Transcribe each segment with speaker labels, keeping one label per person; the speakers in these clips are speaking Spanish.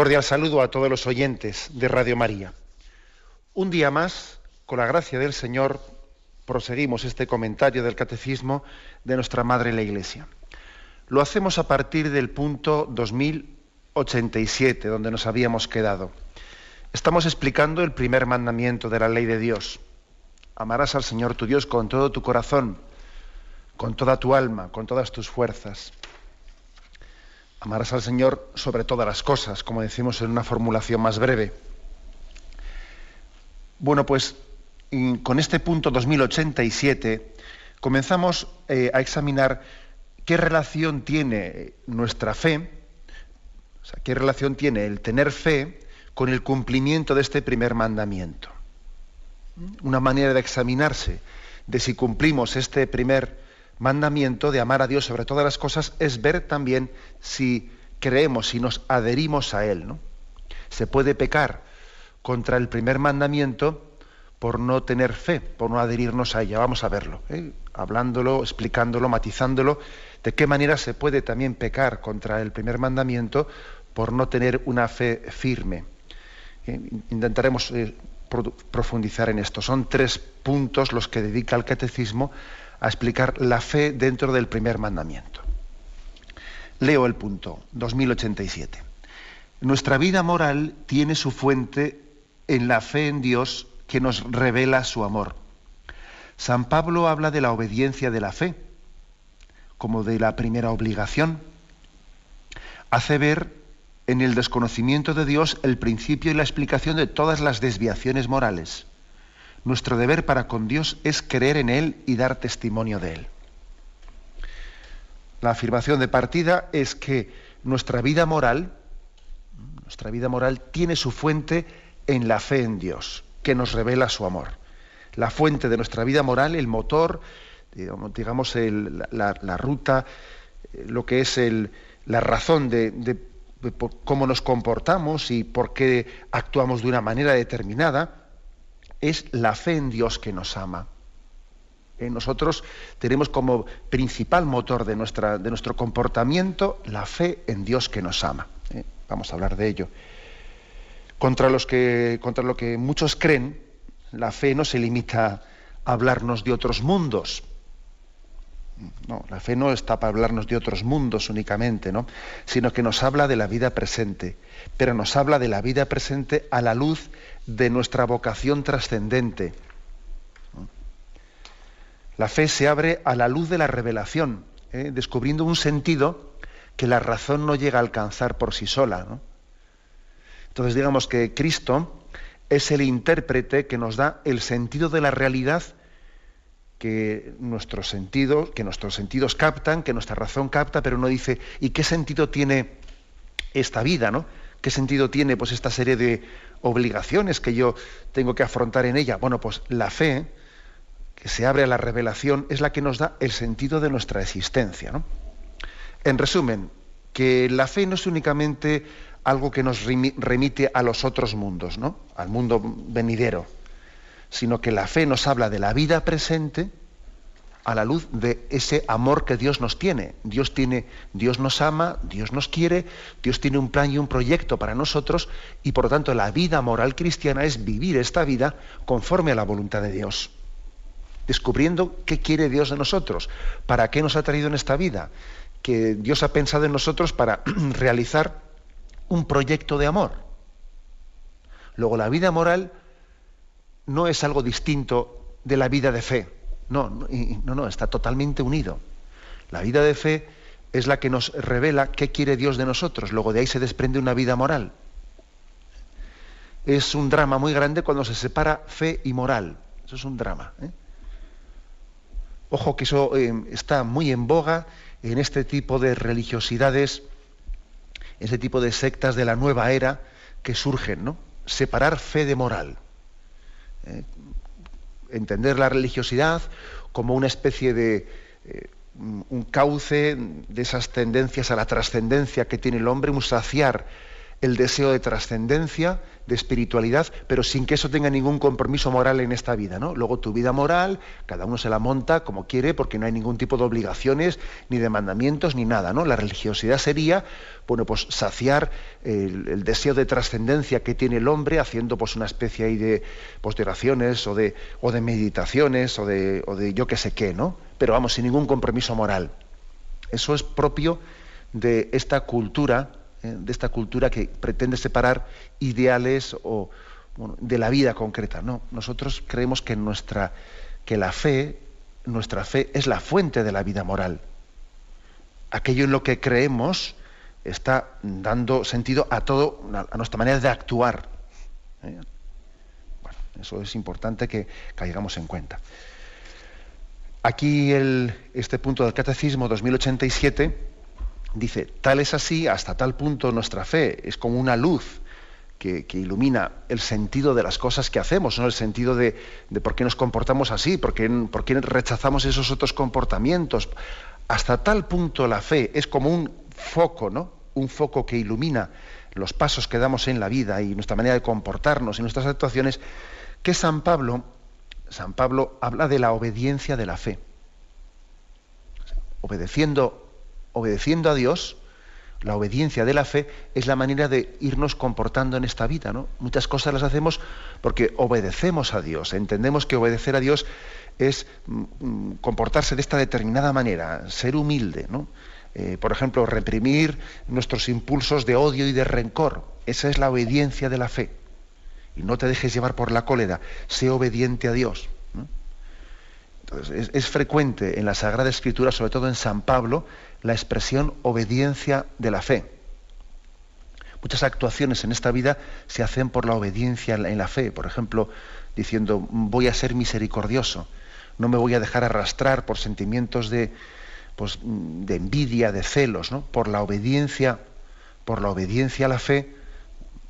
Speaker 1: Cordial saludo a todos los oyentes de Radio María. Un día más, con la gracia del Señor, proseguimos este comentario del Catecismo de nuestra Madre la Iglesia. Lo hacemos a partir del punto 2087, donde nos habíamos quedado. Estamos explicando el primer mandamiento de la ley de Dios. Amarás al Señor tu Dios con todo tu corazón, con toda tu alma, con todas tus fuerzas. Amarás al Señor sobre todas las cosas, como decimos en una formulación más breve. Bueno, pues con este punto 2087 comenzamos eh, a examinar qué relación tiene nuestra fe, o sea, qué relación tiene el tener fe con el cumplimiento de este primer mandamiento. Una manera de examinarse de si cumplimos este primer mandamiento de amar a Dios sobre todas las cosas es ver también si creemos, si nos adherimos a Él. ¿no? Se puede pecar contra el primer mandamiento por no tener fe, por no adherirnos a ella. Vamos a verlo, ¿eh? hablándolo, explicándolo, matizándolo, de qué manera se puede también pecar contra el primer mandamiento por no tener una fe firme. ¿Eh? Intentaremos eh, profundizar en esto. Son tres puntos los que dedica el catecismo a explicar la fe dentro del primer mandamiento. Leo el punto 2087. Nuestra vida moral tiene su fuente en la fe en Dios que nos revela su amor. San Pablo habla de la obediencia de la fe como de la primera obligación. Hace ver en el desconocimiento de Dios el principio y la explicación de todas las desviaciones morales. Nuestro deber para con Dios es creer en Él y dar testimonio de Él. La afirmación de partida es que nuestra vida moral, nuestra vida moral tiene su fuente en la fe en Dios, que nos revela su amor. La fuente de nuestra vida moral, el motor, digamos, la, ruta, lo que es la razón de cómo nos comportamos y por qué actuamos de una manera determinada, es la fe en Dios que nos ama. Eh, nosotros tenemos como principal motor de, nuestra, de, nuestro comportamiento la fe en Dios que nos ama. Eh, vamos a hablar de ello. Contra, los que, contra lo que muchos creen, la fe no se limita a hablarnos de otros mundos. No, la fe no está para hablarnos de otros mundos únicamente, ¿no? sino que nos habla de la vida presente, pero nos habla de la vida presente a la luz de nuestra vocación trascendente. La fe se abre a la luz de la revelación, ¿eh? descubriendo un sentido que la razón no llega a alcanzar por sí sola. Entonces digamos que Cristo es el intérprete que nos da el sentido de la realidad que nuestros sentidos, que nuestros sentidos captan, que nuestra razón capta, pero no dice, ¿y qué sentido tiene esta vida, no? ¿Qué sentido tiene pues esta serie de obligaciones que yo tengo que afrontar en ella? Bueno, pues la fe que se abre a la revelación es la que nos da el sentido de nuestra existencia. En resumen, que la fe no es únicamente algo que nos remite a los otros mundos, ¿no? al mundo venidero, sino que la fe nos habla de la vida presente a la luz de ese amor que Dios nos tiene. Dios tiene, Dios nos ama, Dios nos quiere, Dios tiene un plan y un proyecto para nosotros y por lo tanto la vida moral cristiana es vivir esta vida conforme a la voluntad de Dios. Descubriendo qué quiere Dios de nosotros, para qué nos ha traído en esta vida, que Dios ha pensado en nosotros para realizar un proyecto de amor. Luego la vida moral no es algo distinto de la vida de fe no, no, no, está totalmente unido. La vida de fe es la que nos revela qué quiere Dios de nosotros. Luego de ahí se desprende una vida moral. Es un drama muy grande cuando se separa fe y moral. Eso es un drama. ¿eh? Ojo que eso eh, está muy en boga en este tipo de religiosidades ese tipo de sectas de la nueva era que surgen, ¿no? Separar fe de moral. ¿Eh? entender la religiosidad como una especie de eh, un cauce de esas tendencias a la trascendencia que tiene el hombre, un saciar el deseo de trascendencia, de espiritualidad, pero sin que eso tenga ningún compromiso moral en esta vida. ¿no? Luego tu vida moral, cada uno se la monta como quiere, porque no hay ningún tipo de obligaciones, ni de mandamientos, ni nada. ¿no? La religiosidad sería, bueno, pues saciar el, deseo de trascendencia que tiene el hombre, haciendo pues una especie ahí de, pues, oraciones o de, o de meditaciones o de, o de yo qué sé qué, ¿no? Pero vamos, sin ningún compromiso moral. Eso es propio de esta cultura ¿eh? de esta cultura que pretende separar ideales o, de la vida concreta. No, nosotros creemos que nuestra que la fe, nuestra fe es la fuente de la vida moral. Aquello en lo que creemos está dando sentido a todo, a nuestra manera de actuar. ¿eh? Bueno, eso es importante que caigamos en cuenta. Aquí el, este punto del Catecismo 2087 Dice, tal es así, hasta tal punto nuestra fe es como una luz que, ilumina el sentido de las cosas que hacemos, ¿no? el sentido de, por qué nos comportamos así, por qué, por qué rechazamos esos otros comportamientos. Hasta tal punto la fe es como un foco, ¿no? un foco que ilumina los pasos que damos en la vida y nuestra manera de comportarnos y nuestras actuaciones, que San Pablo, San Pablo habla de la obediencia de la fe. Obedeciendo obedeciendo a Dios, la obediencia de la fe es la manera de irnos comportando en esta vida. ¿no? Muchas cosas las hacemos porque obedecemos a Dios. Entendemos que obedecer a Dios es mm, mm, comportarse de esta determinada manera, ser humilde. ¿no? Eh, por ejemplo, reprimir nuestros impulsos de odio y de rencor. Esa es la obediencia de la fe. Y no te dejes llevar por la cólera. Sé obediente a Dios. Entonces, es frecuente en la Sagrada Escritura, sobre todo en San Pablo, la expresión obediencia de la fe. Muchas actuaciones en esta vida se hacen por la obediencia en la fe, por ejemplo, diciendo voy a ser misericordioso, no me voy a dejar arrastrar por sentimientos de, pues, de envidia, de celos, ¿no? por la obediencia, por la obediencia a la fe,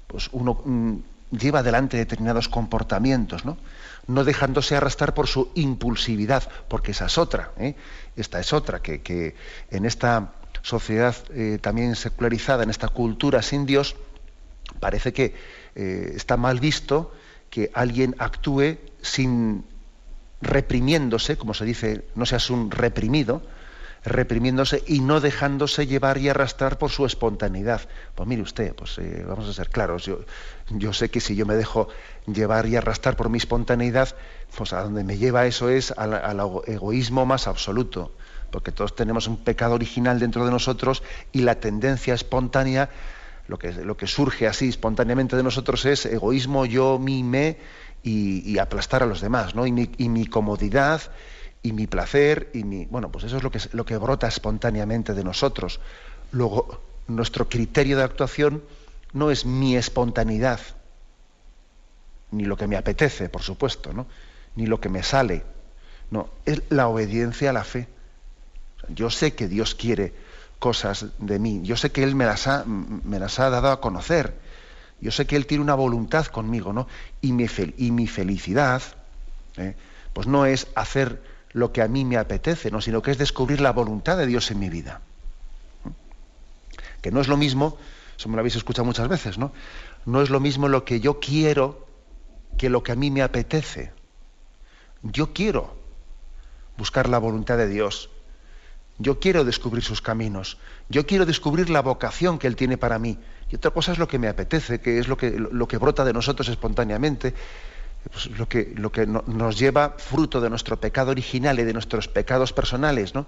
Speaker 1: pues uno mm, lleva adelante determinados comportamientos, ¿no? No dejándose arrastrar por su impulsividad, porque esa es otra, ¿eh? esta es otra, que, en esta sociedad eh, también secularizada, en esta cultura sin Dios, parece que eh, está mal visto que alguien actúe sin reprimiéndose, como se dice, no seas un reprimido, reprimiéndose y no dejándose llevar y arrastrar por su espontaneidad. Pues mire usted, pues eh, vamos a ser claros, yo, sé que si yo me dejo llevar y arrastrar por mi espontaneidad, pues a donde me lleva eso es al, egoísmo más absoluto, porque todos tenemos un pecado original dentro de nosotros y la tendencia espontánea, lo que, surge así espontáneamente de nosotros es egoísmo, yo, mi, me y, aplastar a los demás, ¿no? y mi comodidad y mi placer y mi bueno pues eso es lo que lo que brota espontáneamente de nosotros. Luego nuestro criterio de actuación no es mi espontaneidad ni lo que me apetece por supuesto no ni lo que me sale no es la obediencia a la fe. Yo sé que Dios quiere cosas de mí yo sé que él me las ha, me las ha dado a conocer yo sé que él tiene una voluntad conmigo no y mi, y mi felicidad ¿eh? pues no es hacer lo que a mí me apetece, ¿no? sino que es descubrir la voluntad de Dios en mi vida. Que no es lo mismo, eso me lo habéis escuchado muchas veces, ¿no? No es lo mismo lo que yo quiero que lo que a mí me apetece. Yo quiero buscar la voluntad de Dios. Yo quiero descubrir sus caminos. Yo quiero descubrir la vocación que Él tiene para mí. Y otra cosa es lo que me apetece, que es lo que, lo que brota de nosotros espontáneamente, pues, lo que, nos lleva fruto de nuestro pecado original y de nuestros pecados personales, ¿no?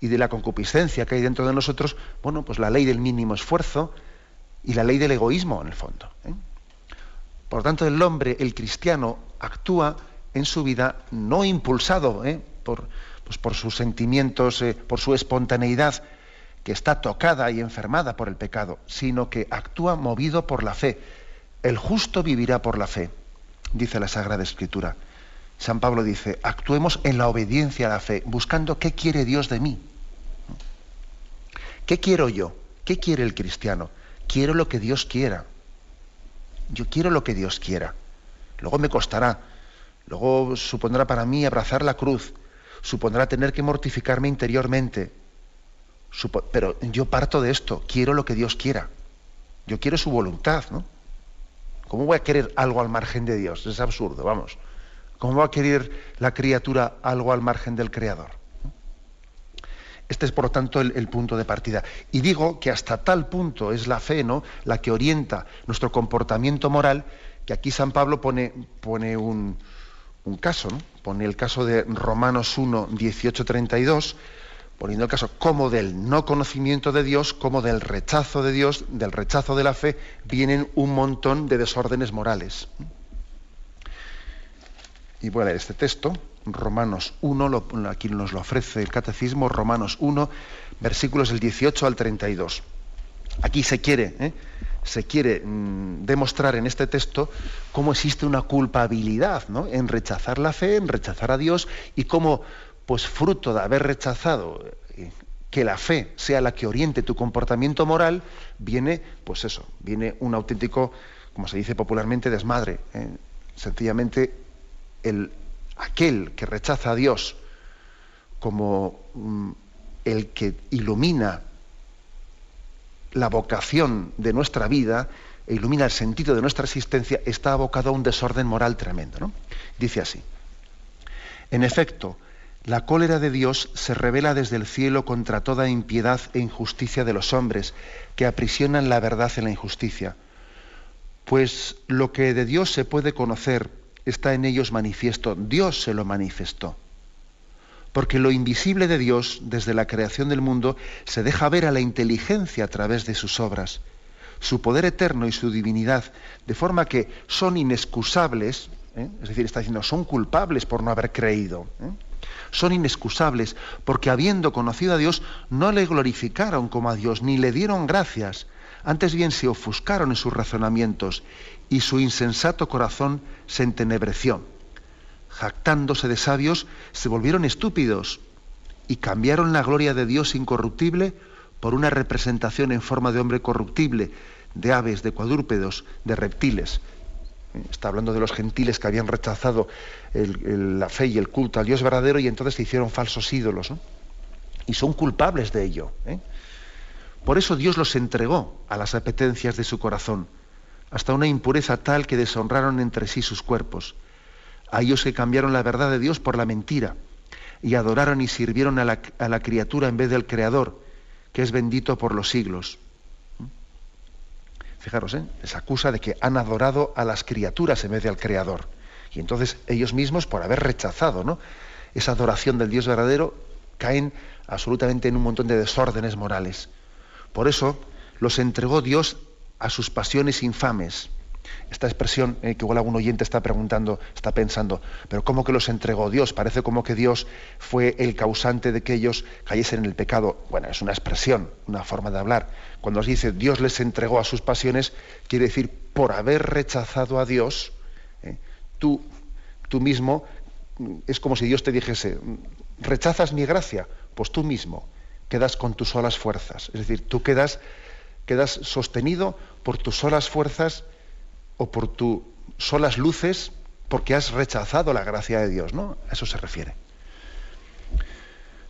Speaker 1: y de la concupiscencia que hay dentro de nosotros, bueno, pues la ley del mínimo esfuerzo y la ley del egoísmo, en el fondo. ¿eh? Por tanto, el hombre, el cristiano, actúa en su vida no impulsado ¿eh? por, pues por sus sentimientos, eh, por su espontaneidad, que está tocada y enfermada por el pecado, sino que actúa movido por la fe. El justo vivirá por la fe dice la Sagrada Escritura. San Pablo dice, actuemos en la obediencia a la fe, buscando qué quiere Dios de mí. ¿Qué quiero yo? ¿Qué quiere el cristiano? quiero lo que Dios quiera. Yo quiero lo que Dios quiera. Luego me costará. Luego supondrá para mí abrazar la cruz. Supondrá tener que mortificarme interiormente. pero yo parto de esto. Quiero lo que Dios quiera. Yo quiero su voluntad, ¿no? ¿Cómo voy a querer algo al margen de Dios? Es absurdo, vamos. ¿Cómo va a querer la criatura algo al margen del Creador? Este es, por lo tanto, el, punto de partida. Y digo que hasta tal punto es la fe, ¿no? La que orienta nuestro comportamiento moral, que aquí San Pablo pone, pone un, caso, ¿no? Pone el caso de Romanos 1, 18, 32, poniendo el caso como del no conocimiento de Dios, como del rechazo de Dios, del rechazo de la fe, vienen un montón de desórdenes morales. Y voy a este texto, Romanos 1, aquí nos lo ofrece el Catecismo, Romanos 1, versículos del 18 al 32. Aquí se quiere, ¿eh? se quiere mm, demostrar en este texto cómo existe una culpabilidad ¿no? en rechazar la fe, en rechazar a Dios y cómo, pues fruto de haber rechazado eh, que la fe sea la que oriente tu comportamiento moral, viene, pues eso, viene un auténtico, como se dice popularmente, desmadre. ¿eh? Sencillamente el aquel que rechaza a Dios como mm, el que ilumina la vocación de nuestra vida e ilumina el sentido de nuestra existencia, está abocado a un desorden moral tremendo. ¿no? Dice así, en efecto, la cólera de Dios se revela desde el cielo contra toda impiedad e injusticia de los hombres que aprisionan la verdad en la injusticia. Pues lo que de Dios se puede conocer está en ellos manifiesto, Dios se lo manifestó. Porque lo invisible de Dios, desde la creación del mundo, se deja ver a la inteligencia a través de sus obras, su poder eterno y su divinidad, de forma que son inexcusables, ¿eh? es decir, está diciendo, son culpables por no haber creído. ¿eh? Son inexcusables porque habiendo conocido a Dios, no le glorificaron como a Dios, ni le dieron gracias, antes bien se ofuscaron en sus razonamientos y su insensato corazón se entenebreció. Jactándose de sabios, se volvieron estúpidos y cambiaron la gloria de Dios incorruptible por una representación en forma de hombre corruptible, de aves, de cuadrúpedos, de reptiles. Está hablando de los gentiles que habían rechazado la fe y el culto al Dios verdadero y entonces se hicieron falsos ídolos. Y son culpables de ello. ¿eh? Por eso Dios los entregó a las apetencias de su corazón hasta una impureza tal que deshonraron entre sí sus cuerpos. A ellos que cambiaron la verdad de Dios por la mentira y adoraron y sirvieron a la, criatura en vez del Creador, que es bendito por los siglos. Fijaros, ¿eh? les acusa de que han adorado a las criaturas en vez del Creador. Y entonces ellos mismos, por haber rechazado ¿no? esa adoración del Dios verdadero, caen absolutamente en un montón de desórdenes morales. Por eso los entregó Dios a sus pasiones infames. Esta expresión eh, que igual algún oyente está preguntando, está pensando, pero ¿cómo que los entregó Dios? Parece como que Dios fue el causante de que ellos cayesen en el pecado. Bueno, es una expresión, una forma de hablar. Cuando se dice Dios les entregó a sus pasiones, quiere decir por haber rechazado a Dios, eh, tú, tú mismo, es como si Dios te dijese, rechazas mi gracia, pues tú mismo quedas con tus solas fuerzas. Es decir, tú quedas quedas sostenido por tus solas fuerzas o por tus solas luces porque has rechazado la gracia de Dios, ¿no? A eso se refiere.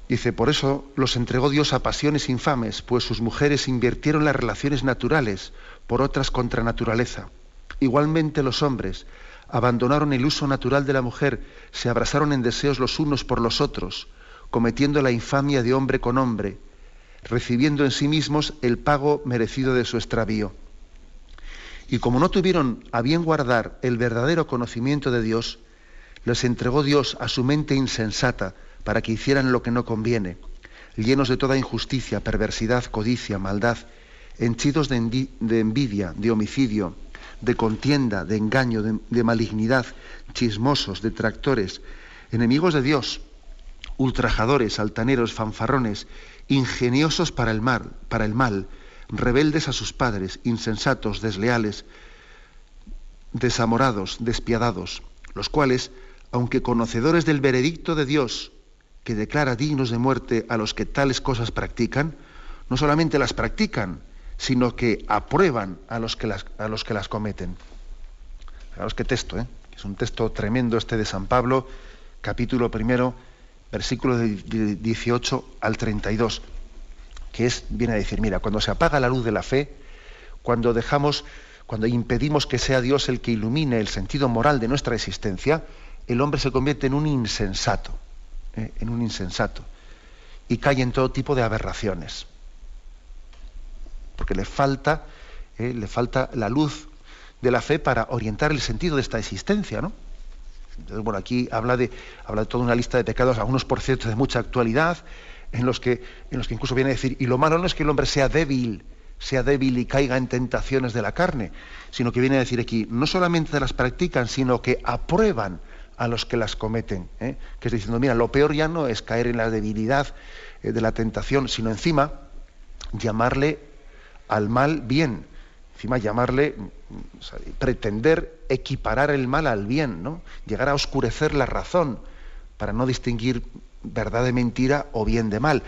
Speaker 1: Dice, por eso los entregó Dios a pasiones infames, pues sus mujeres invirtieron las relaciones naturales por otras contra naturaleza. Igualmente los hombres abandonaron el uso natural de la mujer, se abrazaron en deseos los unos por los otros, cometiendo la infamia de hombre con hombre, recibiendo en sí mismos el pago merecido de su extravío. Y como no tuvieron a bien guardar el verdadero conocimiento de Dios, les entregó Dios a su mente insensata para que hicieran lo que no conviene, llenos de toda injusticia, perversidad, codicia, maldad, henchidos de, envidia, de homicidio, de contienda, de engaño, de, de malignidad, chismosos, detractores, enemigos de Dios, ultrajadores, altaneros, fanfarrones, ingeniosos para el mal, para el mal, rebeldes a sus padres, insensatos, desleales, desamorados, despiadados, los cuales, aunque conocedores del veredicto de Dios, que declara dignos de muerte a los que tales cosas practican, no solamente las practican, sino que aprueban a los que las, a los que las cometen. Fijaros qué texto, ¿eh? es un texto tremendo este de San Pablo, capítulo primero, versículo de 18 al 32, que es, viene a decir, mira, cuando se apaga la luz de la fe, cuando dejamos, cuando impedimos que sea Dios el que ilumine el sentido moral de nuestra existencia, el hombre se convierte en un insensato, ¿eh? en un insensato, y cae en todo tipo de aberraciones, porque le falta, ¿eh? le falta la luz de la fe para orientar el sentido de esta existencia, ¿no? Entonces, bueno, aquí habla de, habla de toda una lista de pecados, algunos por cierto de mucha actualidad, en los que, en los que incluso viene a decir, y lo malo no es que el hombre sea débil, sea débil y caiga en tentaciones de la carne, sino que viene a decir aquí, no solamente las practican, sino que aprueban a los que las cometen. ¿eh? Que es diciendo, mira, lo peor ya no es caer en la debilidad eh, de la tentación, sino encima llamarle al mal bien, encima llamarle, pretender equiparar el mal al bien, ¿no? llegar a oscurecer la razón para no distinguir verdad de mentira o bien de mal.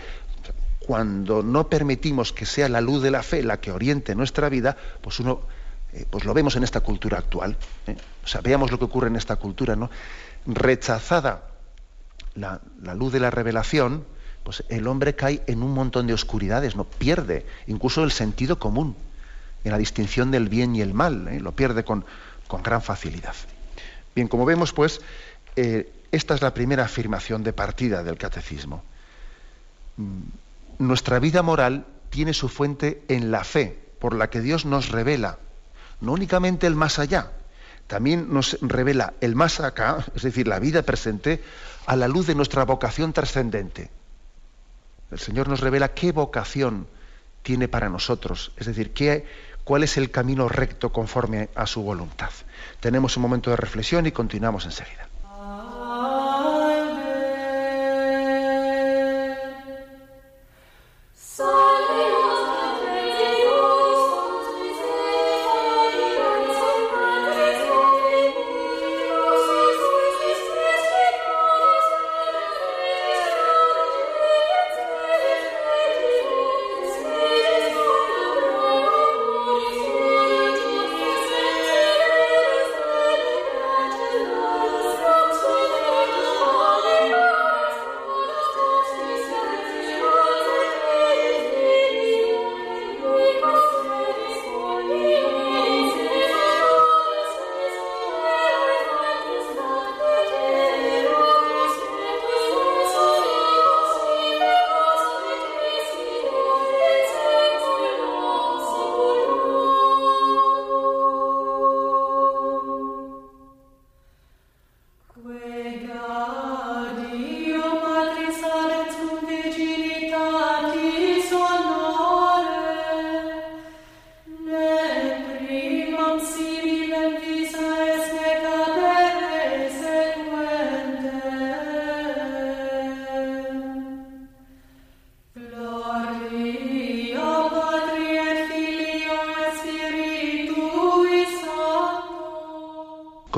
Speaker 1: Cuando no permitimos que sea la luz de la fe la que oriente nuestra vida, pues uno, eh, pues lo vemos en esta cultura actual. ¿eh? O sea, veamos lo que ocurre en esta cultura, ¿no? Rechazada la, la luz de la revelación, pues el hombre cae en un montón de oscuridades, no pierde incluso el sentido común en la distinción del bien y el mal, ¿eh? lo pierde con, con, gran facilidad. Bien, como vemos, pues, esta es la primera afirmación de partida del catecismo. Mm, nuestra vida moral tiene su fuente en la fe, por la que Dios nos revela, no únicamente el más allá, también nos revela el más acá, es decir, la vida presente, a la luz de nuestra vocación trascendente. El Señor nos revela qué vocación tiene para nosotros, es decir, qué, cuál es el camino recto conforme a su voluntad. Tenemos un momento de reflexión y continuamos enseguida.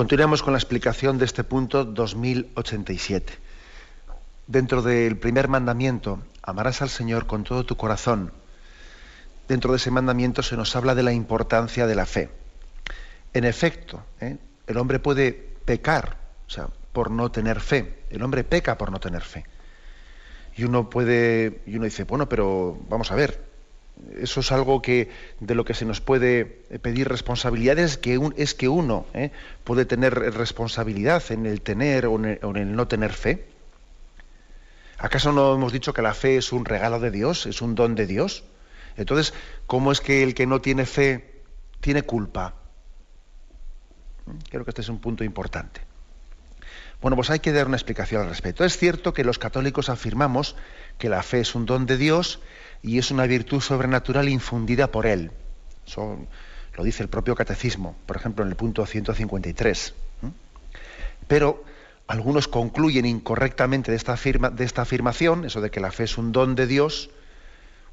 Speaker 1: Continuamos con la explicación de este punto 2087. Dentro del primer mandamiento, amarás al Señor con todo tu corazón. Dentro de ese mandamiento se nos habla de la importancia de la fe. En efecto, ¿eh? el hombre puede pecar, o sea, por no tener fe. El hombre peca por no tener fe. Y uno puede, y uno dice, bueno, pero vamos a ver, eso es algo que de lo que se nos puede pedir responsabilidades que es que uno ¿eh? puede tener responsabilidad en el tener o en el, no tener fe. ¿Acaso no hemos dicho que la fe es un regalo de Dios, es un don de Dios? Entonces, ¿cómo es que el que no tiene fe tiene culpa? Creo que este es un punto importante. Bueno, pues hay que dar una explicación al respecto. Es cierto que los católicos afirmamos que la fe es un don de Dios y es una virtud sobrenatural infundida por Él. Eso lo dice el propio catecismo, por ejemplo, en el punto 153. Pero algunos concluyen incorrectamente de esta, afirmación, eso de que la fe es un don de Dios,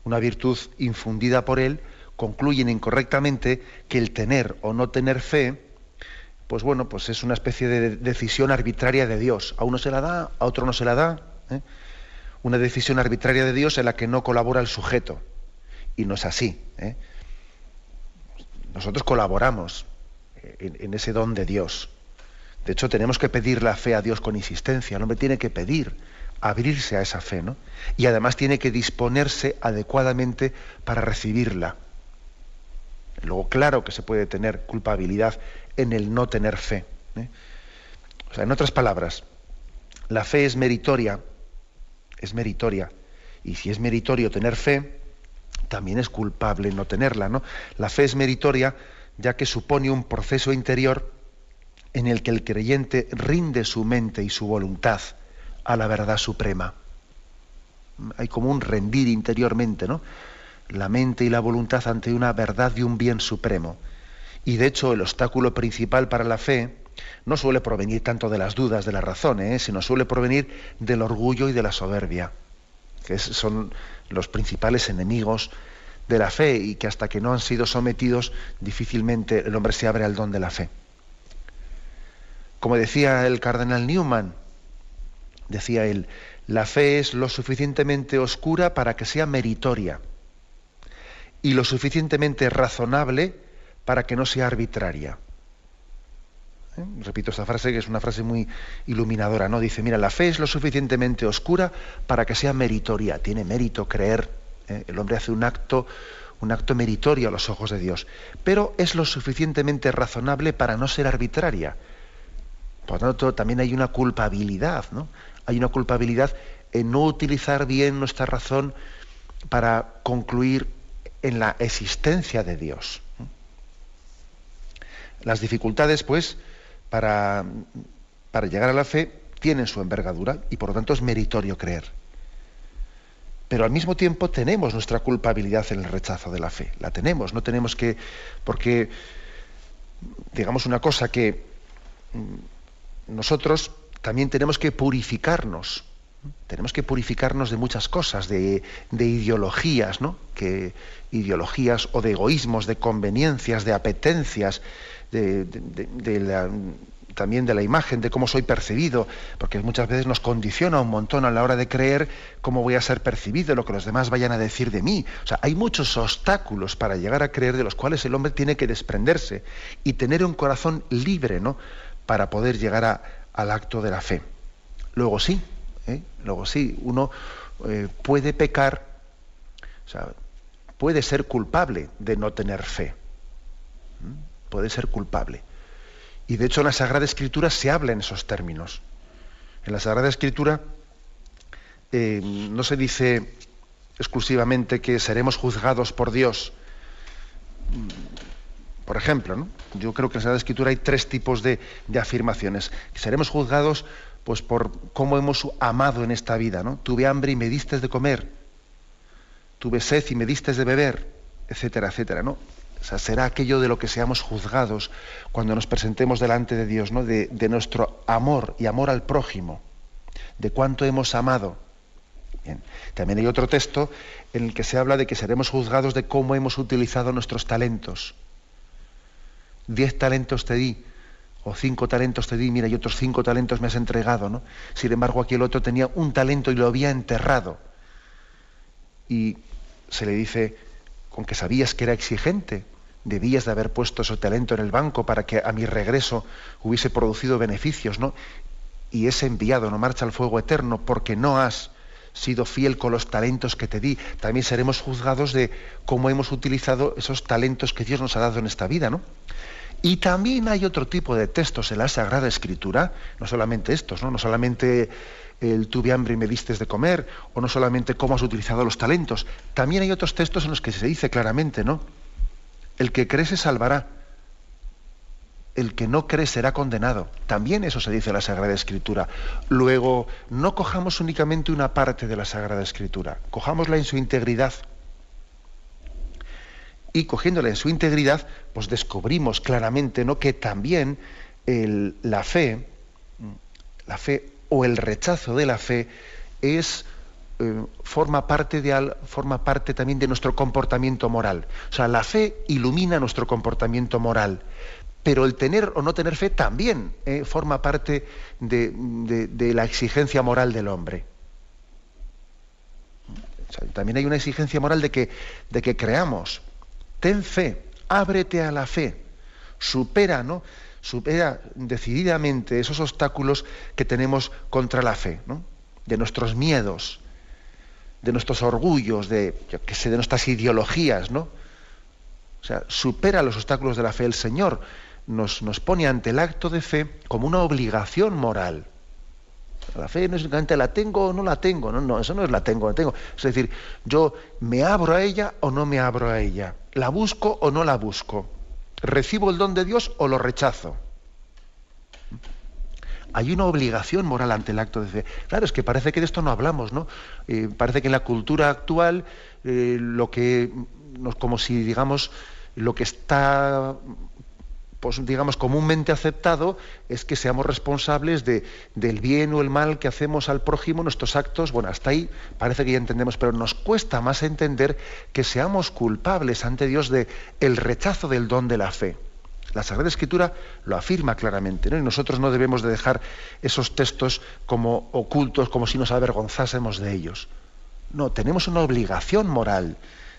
Speaker 1: una virtud infundida por Él, concluyen incorrectamente que el tener o no tener fe, pues bueno, pues es una especie de decisión arbitraria de Dios. A uno se la da, a otro no se la da. ¿eh? Una decisión arbitraria de Dios en la que no colabora el sujeto. Y no es así. ¿eh? nosotros colaboramos en, ese don de Dios. De hecho, tenemos que pedir la fe a Dios con insistencia. El hombre tiene que pedir, abrirse a esa fe, ¿no? Y además tiene que disponerse adecuadamente para recibirla. Luego, claro que se puede tener culpabilidad en el no tener fe. ¿eh? En otras palabras, la fe es meritoria, es meritoria. Y si es meritorio tener fe, también es culpable no tenerla, ¿no? La fe es meritoria ya que supone un proceso interior en el que el creyente rinde su mente y su voluntad a la verdad suprema. Hay como un rendir interiormente, ¿no? La mente y la voluntad ante una verdad y un bien supremo. Y de hecho el obstáculo principal para la fe no suele provenir tanto de las dudas de la razón, ¿eh? sino suele provenir del orgullo y de la soberbia, que son los principales enemigos de la fe y que hasta que no han sido sometidos difícilmente el hombre se abre al don de la fe. Como decía el cardenal Newman, decía él, la fe es lo suficientemente oscura para que sea meritoria y lo suficientemente razonable para que no sea arbitraria. ¿Eh? Repito esta frase que es una frase muy iluminadora, ¿no? Dice, mira, la fe es lo suficientemente oscura para que sea meritoria. Tiene mérito creer ¿eh? El hombre hace un acto, un acto meritorio a los ojos de Dios, pero es lo suficientemente razonable para no ser arbitraria. Por lo tanto, también hay una culpabilidad, ¿no? Hay una culpabilidad en no utilizar bien nuestra razón para concluir en la existencia de Dios. Las dificultades, pues, para, llegar a la fe tienen su envergadura y por lo tanto es meritorio creer pero al mismo tiempo tenemos nuestra culpabilidad en el rechazo de la fe. La tenemos, no tenemos que, porque, digamos una cosa, que mm, nosotros también tenemos que purificarnos, tenemos que purificarnos de muchas cosas, de, ideologías, ¿no? Que, ideologías o de egoísmos, de conveniencias, de apetencias, también de la imagen, de cómo soy percibido, porque muchas veces nos condiciona un montón a la hora de creer cómo voy a ser percibido, lo que los demás vayan a decir de mí. O sea, hay muchos obstáculos para llegar a creer de los cuales el hombre tiene que desprenderse y tener un corazón libre, ¿no? Para poder llegar al acto de la fe. Luego sí, ¿eh? luego sí, uno eh, puede pecar, o sea, puede ser culpable de no tener fe. Puede ser culpable. Y de hecho en la Sagrada Escritura se habla en esos términos. En la Sagrada Escritura eh, no se dice exclusivamente que seremos juzgados por Dios. Por ejemplo, yo creo que en la Sagrada Escritura hay tres tipos de, afirmaciones. seremos juzgados pues, por cómo hemos amado en esta vida. ¿no? Tuve hambre y me diste de comer. Tuve sed y me diste de beber, etcétera, etcétera. ¿no? Será aquello de lo que seamos juzgados cuando nos presentemos delante de Dios, ¿no? de, nuestro amor y amor al prójimo, de cuánto hemos amado. También hay otro texto en el que se habla de que seremos juzgados de cómo hemos utilizado nuestros talentos. Diez talentos te di, o cinco talentos te di, mira, y otros cinco talentos me has entregado, ¿no? Sin embargo, aquí el otro tenía un talento y lo había enterrado. Y se le dice, con que sabías que era exigente, debías de haber puesto ese talento en el banco para que a mi regreso hubiese producido beneficios, ¿no? Y ese enviado no marcha al fuego eterno porque no has sido fiel con los talentos que te di. También seremos juzgados de cómo hemos utilizado esos talentos que Dios nos ha dado en esta vida, ¿no? Y también hay otro tipo de textos en la Sagrada Escritura, no solamente estos, no, no solamente el tuve hambre y me diste de comer, o no solamente cómo has utilizado los talentos. También hay otros textos en los que se dice claramente, ¿no? El que cree se salvará. El que no cree será condenado. También eso se dice en la Sagrada Escritura. Luego, no cojamos únicamente una parte de la Sagrada Escritura, cojámosla en su integridad. Y cogiéndola en su integridad, pues descubrimos claramente ¿no? que también la fe, la fe o el rechazo de la fe es eh, forma, parte de, forma parte también de nuestro comportamiento moral. O sea, la fe ilumina nuestro comportamiento moral, pero el tener o no tener fe también eh, forma parte de, la exigencia moral del hombre. también hay una exigencia moral de que, de que creamos. Ten fe, ábrete a la fe, supera, ¿no? Supera decididamente esos obstáculos que tenemos contra la fe, ¿no? De nuestros miedos, de nuestros orgullos, de, sé, de nuestras ideologías, ¿no? O sea, supera los obstáculos de la fe. El Señor nos, nos pone ante el acto de fe como una obligación moral. La fe no es únicamente la tengo o no la tengo, no, no, eso no es la tengo o no tengo. Es decir, yo me abro a ella o no me abro a ella, la busco o no la busco, recibo el don de Dios o lo rechazo. Hay una obligación moral ante el acto de fe. Claro, es que parece que de esto no hablamos, ¿no? Eh, parece que en la cultura actual eh, lo que, como si digamos, lo que está pues, digamos, comúnmente aceptado es que seamos responsables de, del bien o el mal que hacemos al prójimo, nuestros actos, bueno, hasta ahí parece que ya entendemos, pero nos cuesta más entender que seamos culpables ante Dios de el rechazo del don de la fe. La Sagrada Escritura lo afirma claramente, ¿no? y nosotros no debemos de dejar esos textos como ocultos, como si nos avergonzásemos de ellos. No, tenemos una obligación moral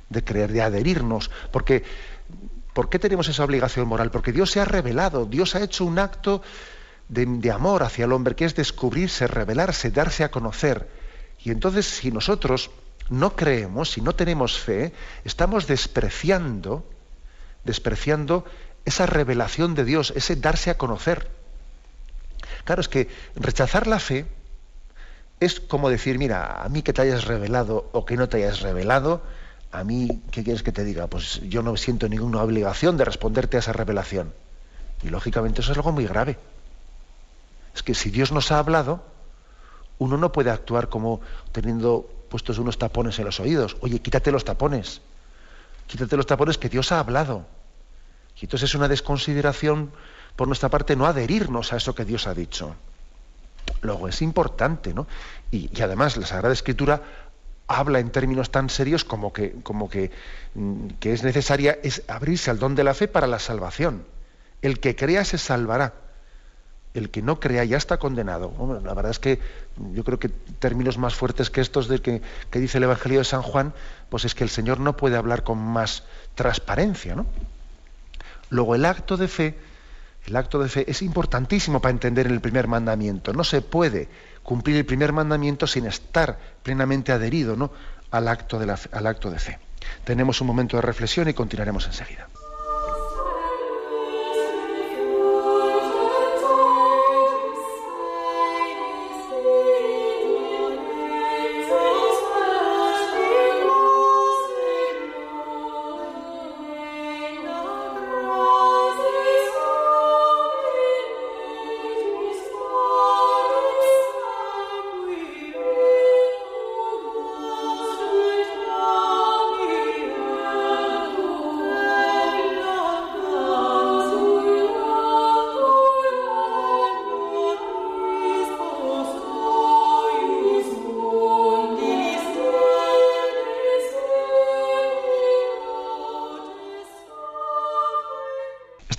Speaker 1: de creer, de adherirnos, porque ¿Por qué tenemos esa obligación moral? Porque Dios se ha revelado, Dios ha hecho un acto de, amor hacia el hombre, que es descubrirse, revelarse, darse a conocer. Y entonces, si nosotros no creemos, si no tenemos fe, estamos despreciando, despreciando esa revelación de Dios, ese darse a conocer. Claro, es que rechazar la fe es como decir, mira, a mí que te hayas revelado o que no te hayas revelado, a mí, ¿qué quieres que te diga? Pues yo no siento ninguna obligación de responderte a esa revelación. Y lógicamente eso es algo muy grave. Es que si Dios nos ha hablado, uno no puede actuar como teniendo puestos unos tapones en los oídos. Oye, quítate los tapones. Quítate los tapones que Dios ha hablado. Y entonces es una desconsideración por nuestra parte no adherirnos a eso que Dios ha dicho. Luego es importante, ¿no? Y, y además la Sagrada Escritura habla en términos tan serios como que, como que, mm, que es necesaria es abrirse al don de la fe para la salvación. El que crea se salvará. El que no crea ya está condenado. la verdad es que yo creo que términos más fuertes que estos de que, que, dice el Evangelio de San Juan, pues es que el Señor no puede hablar con más transparencia. ¿no? Luego el acto de fe, el acto de fe es importantísimo para entender el primer mandamiento. No se puede cumplir el primer mandamiento sin estar plenamente adherido ¿no? al, acto de al acto de fe. Tenemos un momento de reflexión y continuaremos enseguida.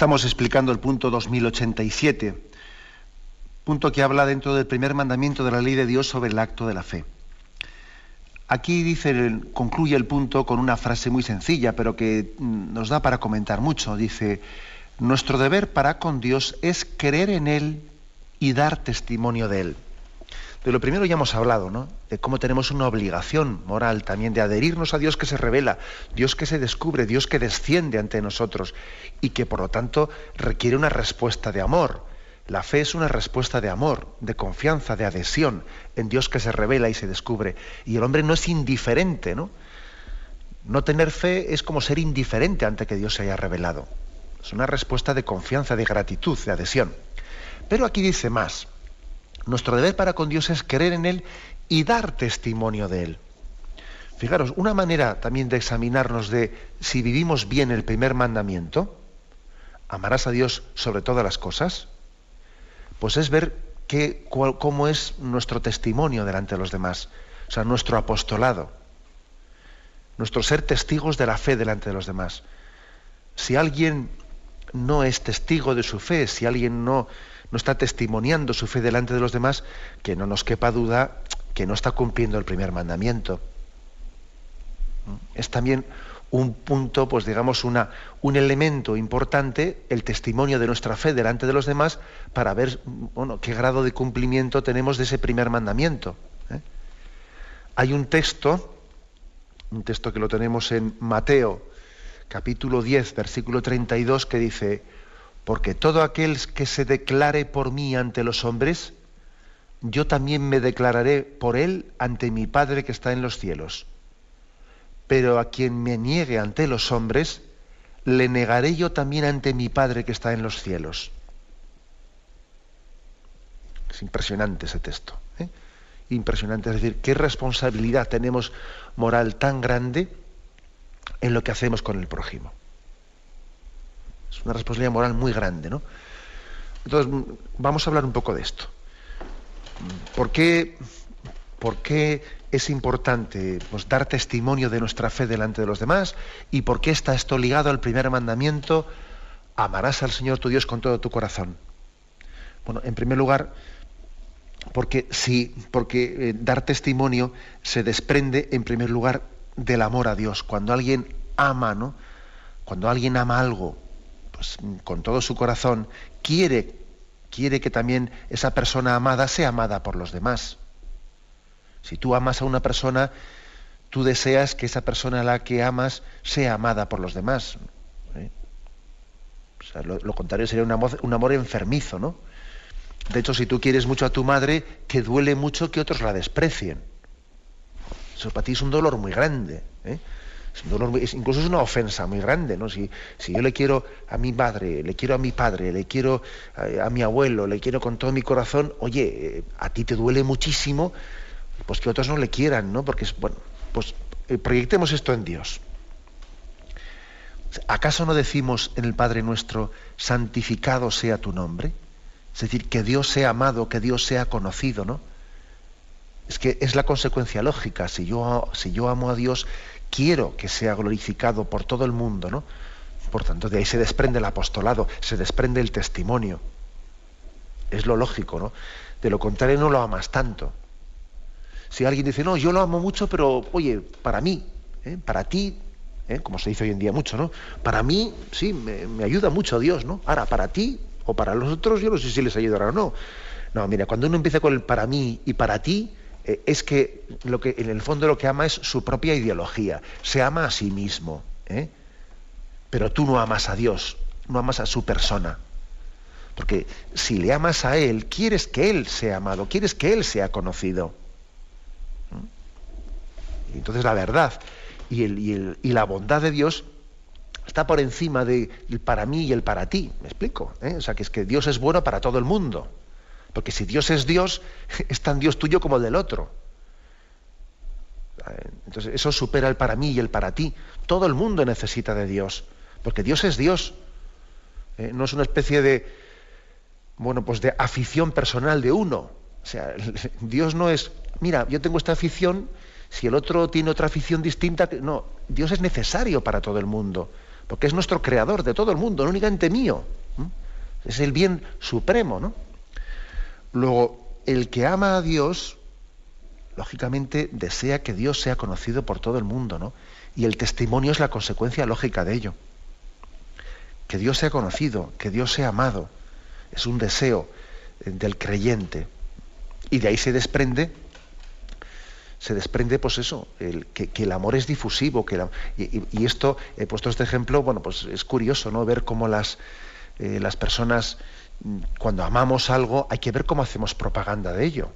Speaker 1: Estamos explicando el punto 2087, punto que habla dentro del primer mandamiento de la ley de Dios sobre el acto de la fe. Aquí dice, concluye el punto con una frase muy sencilla, pero que mm, nos da para comentar mucho. Dice, nuestro deber para con Dios es creer en Él y dar testimonio de Él. De lo primero ya hemos hablado, ¿no? De cómo tenemos una obligación moral también de adherirnos a Dios que se revela, Dios que se descubre, Dios que desciende ante nosotros y que por lo tanto requiere una respuesta de amor. La fe es una respuesta de amor, de confianza, de adhesión en Dios que se revela y se descubre. Y el hombre no es indiferente, ¿no? No tener fe es como ser indiferente ante que Dios se haya revelado. Es una respuesta de confianza, de gratitud, de adhesión. Pero aquí dice más. Nuestro deber para con Dios es creer en Él y dar testimonio de Él. Fijaros, una manera también de examinarnos de si vivimos bien el primer mandamiento, amarás a Dios sobre todas las cosas, pues es ver qué, cómo es nuestro testimonio delante de los demás, o sea, nuestro apostolado, nuestro ser testigos de la fe delante de los demás. Si alguien no es testigo de su fe, si alguien no, no está testimoniando su fe delante de los demás, que no nos quepa duda que no está cumpliendo el primer mandamiento. Es también un punto, pues digamos, una, un elemento importante, el testimonio de nuestra fe delante de los demás, para ver qué grado de cumplimiento tenemos de ese primer mandamiento. ¿eh? Hay un texto, un texto que lo tenemos en Mateo, capítulo 10, versículo 32, que dice, porque todo aquel que se declare por mí ante los hombres, yo también me declararé por él ante mi Padre que está en los cielos pero a quien me niegue ante los hombres, le negaré yo también ante mi Padre que está en los cielos. Es impresionante ese texto. ¿eh? Impresionante. Es decir, qué responsabilidad tenemos moral tan grande en lo que hacemos con el prójimo. Una responsabilidad moral muy grande, ¿no? Entonces, vamos a hablar un poco de esto. ¿Por qué, por qué es importante pues, dar testimonio de nuestra fe delante de los demás y por qué está esto ligado al primer mandamiento, amarás al Señor tu Dios con todo tu corazón. Bueno, en primer lugar, porque sí, porque eh, dar testimonio se desprende en primer lugar del amor a Dios. Cuando alguien ama, ¿no? Cuando alguien ama algo, pues con todo su corazón, quiere, quiere que también esa persona amada sea amada por los demás. Si tú amas a una persona, tú deseas que esa persona a la que amas sea amada por los demás. ¿eh? lo, contrario sería un amor, enfermizo, ¿no? De hecho, si tú quieres mucho a tu madre, te duele mucho que otros la desprecien. Eso para ti es un dolor muy grande. ¿eh? Incluso es una ofensa muy grande, ¿no? Si, si, yo le quiero a mi madre, le quiero a mi padre, le quiero a, a mi abuelo, le quiero con todo mi corazón, oye, eh, a ti te duele muchísimo pues que otros no le quieran, ¿no? Porque, bueno, pues eh, proyectemos esto en Dios. ¿Acaso no decimos en el Padre nuestro, santificado sea tu nombre? Es decir, que Dios sea amado, que Dios sea conocido, ¿no? Es que es la consecuencia lógica. Si yo, si yo amo a Dios, quiero que sea glorificado por todo el mundo, ¿no? Por tanto, de ahí se desprende el apostolado, se desprende el testimonio. Es lo lógico, ¿no? De lo contrario no lo amas tanto. Si alguien dice, no, yo lo amo mucho, pero oye, para mí, ¿eh? para ti, ¿eh? como se dice hoy en día mucho, ¿no? Para mí, sí, me, ayuda mucho Dios, ¿no? Ahora, para ti o para los otros, yo no sé si les ayudará o no. No, mira, cuando uno empieza con el para mí y para ti, eh, es que, lo que en el fondo lo que ama es su propia ideología. Se ama a sí mismo. Pero tú no amas a Dios, no amas a su persona. Porque si le amas a Él, quieres que Él sea amado, quieres que Él sea conocido. Entonces la verdad y, la bondad de Dios está por encima del para mí y el para ti. ¿Me explico? ¿Eh? O sea, que es que Dios es bueno para todo el mundo. Porque si Dios es Dios, es tan Dios tuyo como el del otro. Entonces eso supera el para mí y el para ti. Todo el mundo necesita de Dios. Porque Dios es Dios. ¿Eh? No es una especie de, bueno, pues de afición personal de uno. O sea, Dios no es, mira, yo tengo esta afición si el otro tiene otra afición distinta, no, Dios es necesario para todo el mundo, porque es nuestro creador de todo el mundo, no únicamente mío. Es el bien supremo, ¿no? Luego, el que ama a Dios, lógicamente desea que Dios sea conocido por todo el mundo, ¿no? Y el testimonio es la consecuencia lógica de ello. Que Dios sea conocido, que Dios sea amado, es un deseo eh, del creyente. Y de ahí se desprende se desprende pues eso, que, el amor es difusivo, que y, esto, he puesto este ejemplo, bueno, pues es curioso, ¿no? Ver cómo las, eh, las personas, cuando amamos algo, hay que ver cómo hacemos propaganda de ello.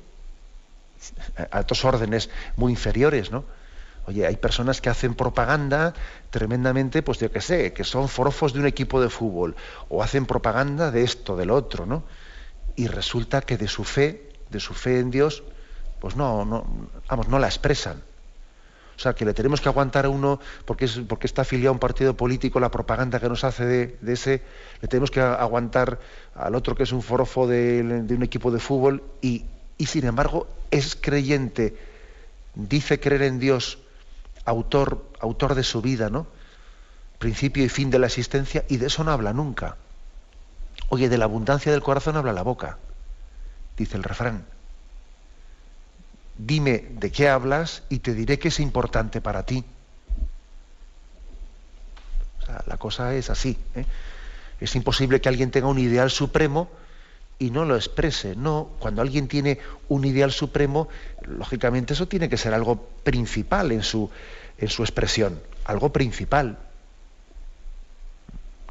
Speaker 1: A altos órdenes muy inferiores, ¿no? Oye, hay personas que hacen propaganda tremendamente, pues yo qué sé, que son forofos de un equipo de fútbol, o hacen propaganda de esto, del otro, ¿no? Y resulta que de su fe, de su fe en Dios, pues no, no, vamos, no la expresan. O sea, que le tenemos que aguantar a uno porque, es, porque está afiliado a un partido político, la propaganda que nos hace de, ese, le tenemos que aguantar al otro que es un forofo de, un equipo de fútbol y, y, sin embargo es creyente, dice creer en Dios, autor, autor de su vida, ¿no? Principio y fin de la existencia, y de eso no habla nunca. Oye, de la abundancia del corazón habla la boca, dice el refrán dime de qué hablas y te diré qué es importante para ti. la cosa es así. ¿eh? Es imposible que alguien tenga un ideal supremo y no lo exprese. No, cuando alguien tiene un ideal supremo, lógicamente eso tiene que ser algo principal en su, en su expresión, algo principal.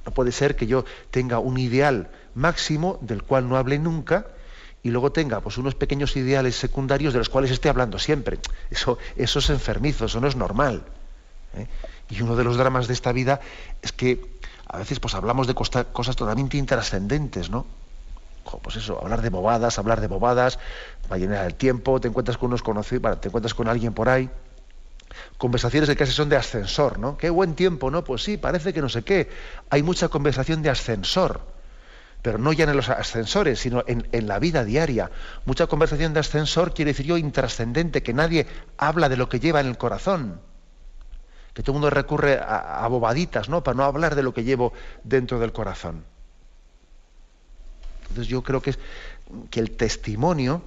Speaker 1: No puede ser que yo tenga un ideal máximo del cual no hable nunca y luego tenga pues, unos pequeños ideales secundarios de los cuales esté hablando siempre. Eso, eso es enfermizo, eso no es normal. ¿eh? Y uno de los dramas de esta vida es que a veces pues, hablamos de cosas totalmente intrascendentes, ¿no? pues eso, hablar de bobadas, hablar de bobadas, va a llenar el tiempo, te encuentras con unos conocidos, te encuentras con alguien por ahí. Conversaciones que casi son de ascensor, ¿no? Qué buen tiempo, ¿no? Pues sí, parece que no sé qué. Hay mucha conversación de ascensor pero no ya en los ascensores, sino en, la vida diaria. Mucha conversación de ascensor quiere decir yo intrascendente, que nadie habla de lo que lleva en el corazón. Que todo el mundo recurre a, bobaditas, ¿no? Para no hablar de lo que llevo dentro del corazón. Entonces yo creo que, que el testimonio,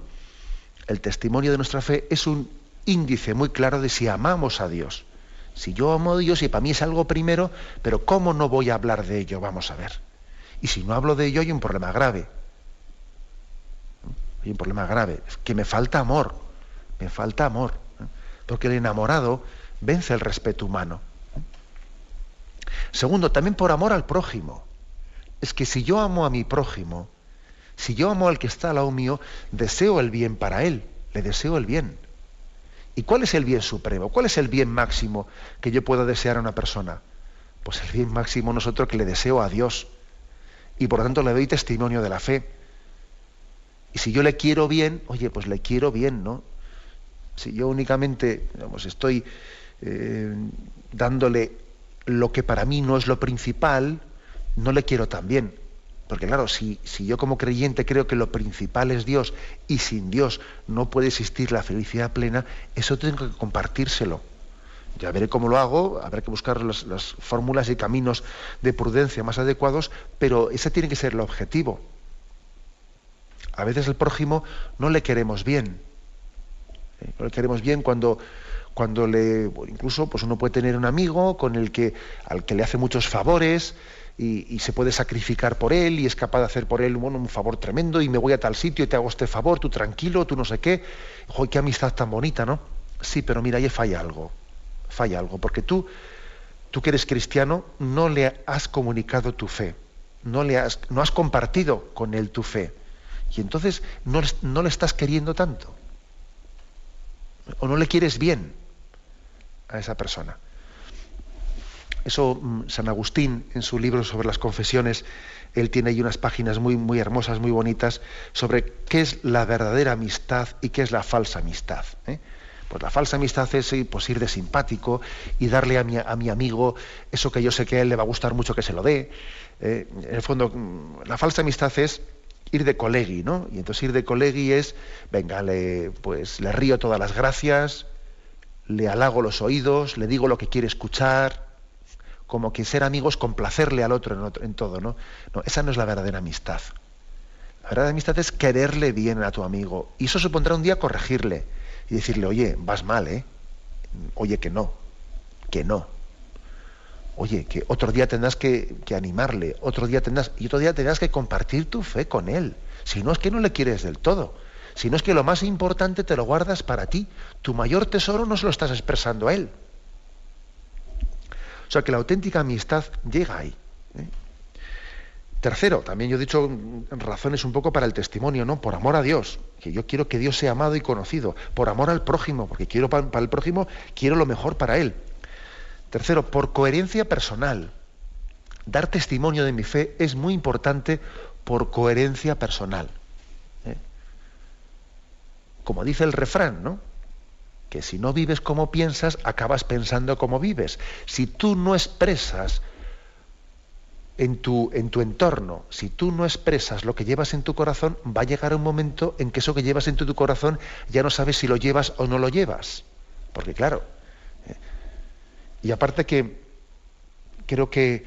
Speaker 1: el testimonio de nuestra fe es un índice muy claro de si amamos a Dios. Si yo amo a Dios y para mí es algo primero, pero ¿cómo no voy a hablar de ello? Vamos a ver. Y si no hablo de ello hay un problema grave. Hay un problema grave. Es que me falta amor. Me falta amor. ¿eh? Porque el enamorado vence el respeto humano. Segundo, también por amor al prójimo. Es que si yo amo a mi prójimo, si yo amo al que está al lado mío, deseo el bien para él, le deseo el bien. ¿Y cuál es el bien supremo? ¿Cuál es el bien máximo que yo puedo desear a una persona? Pues el bien máximo nosotros que le deseo a Dios y por lo tanto le doy testimonio de la fe. Y si yo le quiero bien, oye, pues le quiero bien, ¿no? Si yo únicamente digamos, estoy eh, dándole lo que para mí no es lo principal, no le quiero tan bien. Porque claro, si, si yo como creyente creo que lo principal es Dios y sin Dios no puede existir la felicidad plena, eso tengo que compartírselo. Ya veré cómo lo hago, habrá que buscar las, fórmulas y caminos de prudencia más adecuados, pero ese tiene que ser el objetivo. A veces el prójimo no le queremos bien. ¿eh? No le queremos bien cuando, cuando le. Incluso pues uno puede tener un amigo con el que, al que le hace muchos favores y, se puede sacrificar por él y es capaz de hacer por él un favor tremendo y me voy a tal sitio y te hago este favor, tú tranquilo, tú no sé qué. ¡Joder, qué amistad tan bonita, ¿no? Sí, pero mira, ahí falla algo falla algo, porque tú, tú que eres cristiano, no le has comunicado tu fe, no, le has, no has compartido con él tu fe, y entonces no, no le estás queriendo tanto, o no le quieres bien a esa persona. Eso mm, San Agustín, en su libro sobre las confesiones, él tiene ahí unas páginas muy, muy hermosas, muy bonitas, sobre qué es la verdadera amistad y qué es la falsa amistad. ¿eh? Pues la falsa amistad es eh, pues, ir de simpático y darle a mi, a mi, amigo eso que yo sé que a él le va a gustar mucho que se lo dé. Eh, en el fondo, mm, la falsa amistad es ir de colegui, ¿no? Y entonces ir de colegui es, venga, le, pues le río todas las gracias, le halago los oídos, le digo lo que quiere escuchar, como que ser amigos complacerle al otro en, otro, en todo, ¿no? No, esa no es la verdadera amistad. La verdadera amistad es quererle bien a tu amigo. Y eso supondrá un día corregirle y decirle, oye, vas mal, ¿eh? Oye, que no, que no. Oye, que otro día tendrás que, animarle, otro día tendrás, y otro día tendrás que compartir tu fe con él. Si no es que no le quieres del todo, si no es que lo más importante te lo guardas para ti. Tu mayor tesoro no se lo estás expresando a él. O sea que la auténtica amistad llega ahí. ¿eh? Tercero, también yo he dicho razones un poco para el testimonio, ¿no? Por amor a Dios, que yo quiero que Dios sea amado y conocido. Por amor al prójimo, porque quiero para, el prójimo, quiero lo mejor para él. Tercero, por coherencia personal. Dar testimonio de mi fe es muy importante por coherencia personal. ¿eh? Como dice el refrán, ¿no? Que si no vives como piensas, acabas pensando como vives. Si tú no expresas en tu, en tu entorno, si tú no expresas lo que llevas en tu corazón, va a llegar un momento en que eso que llevas en tu, corazón ya no sabes si lo llevas o no lo llevas. Porque claro, eh, y aparte que creo que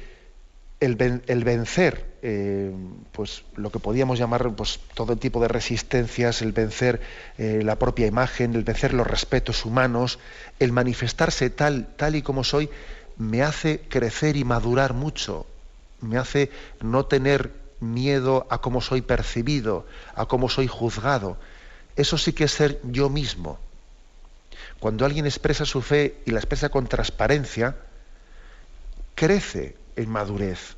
Speaker 1: el, vencer, eh, pues lo que podíamos llamar pues, todo tipo de resistencias, el vencer eh, la propia imagen, el vencer los respetos humanos, el manifestarse tal, tal y como soy, me hace crecer y madurar mucho, me hace no tener miedo a cómo soy percibido, a cómo soy juzgado. Eso sí que es ser yo mismo. Cuando alguien expresa su fe y la expresa con transparencia, crece en madurez.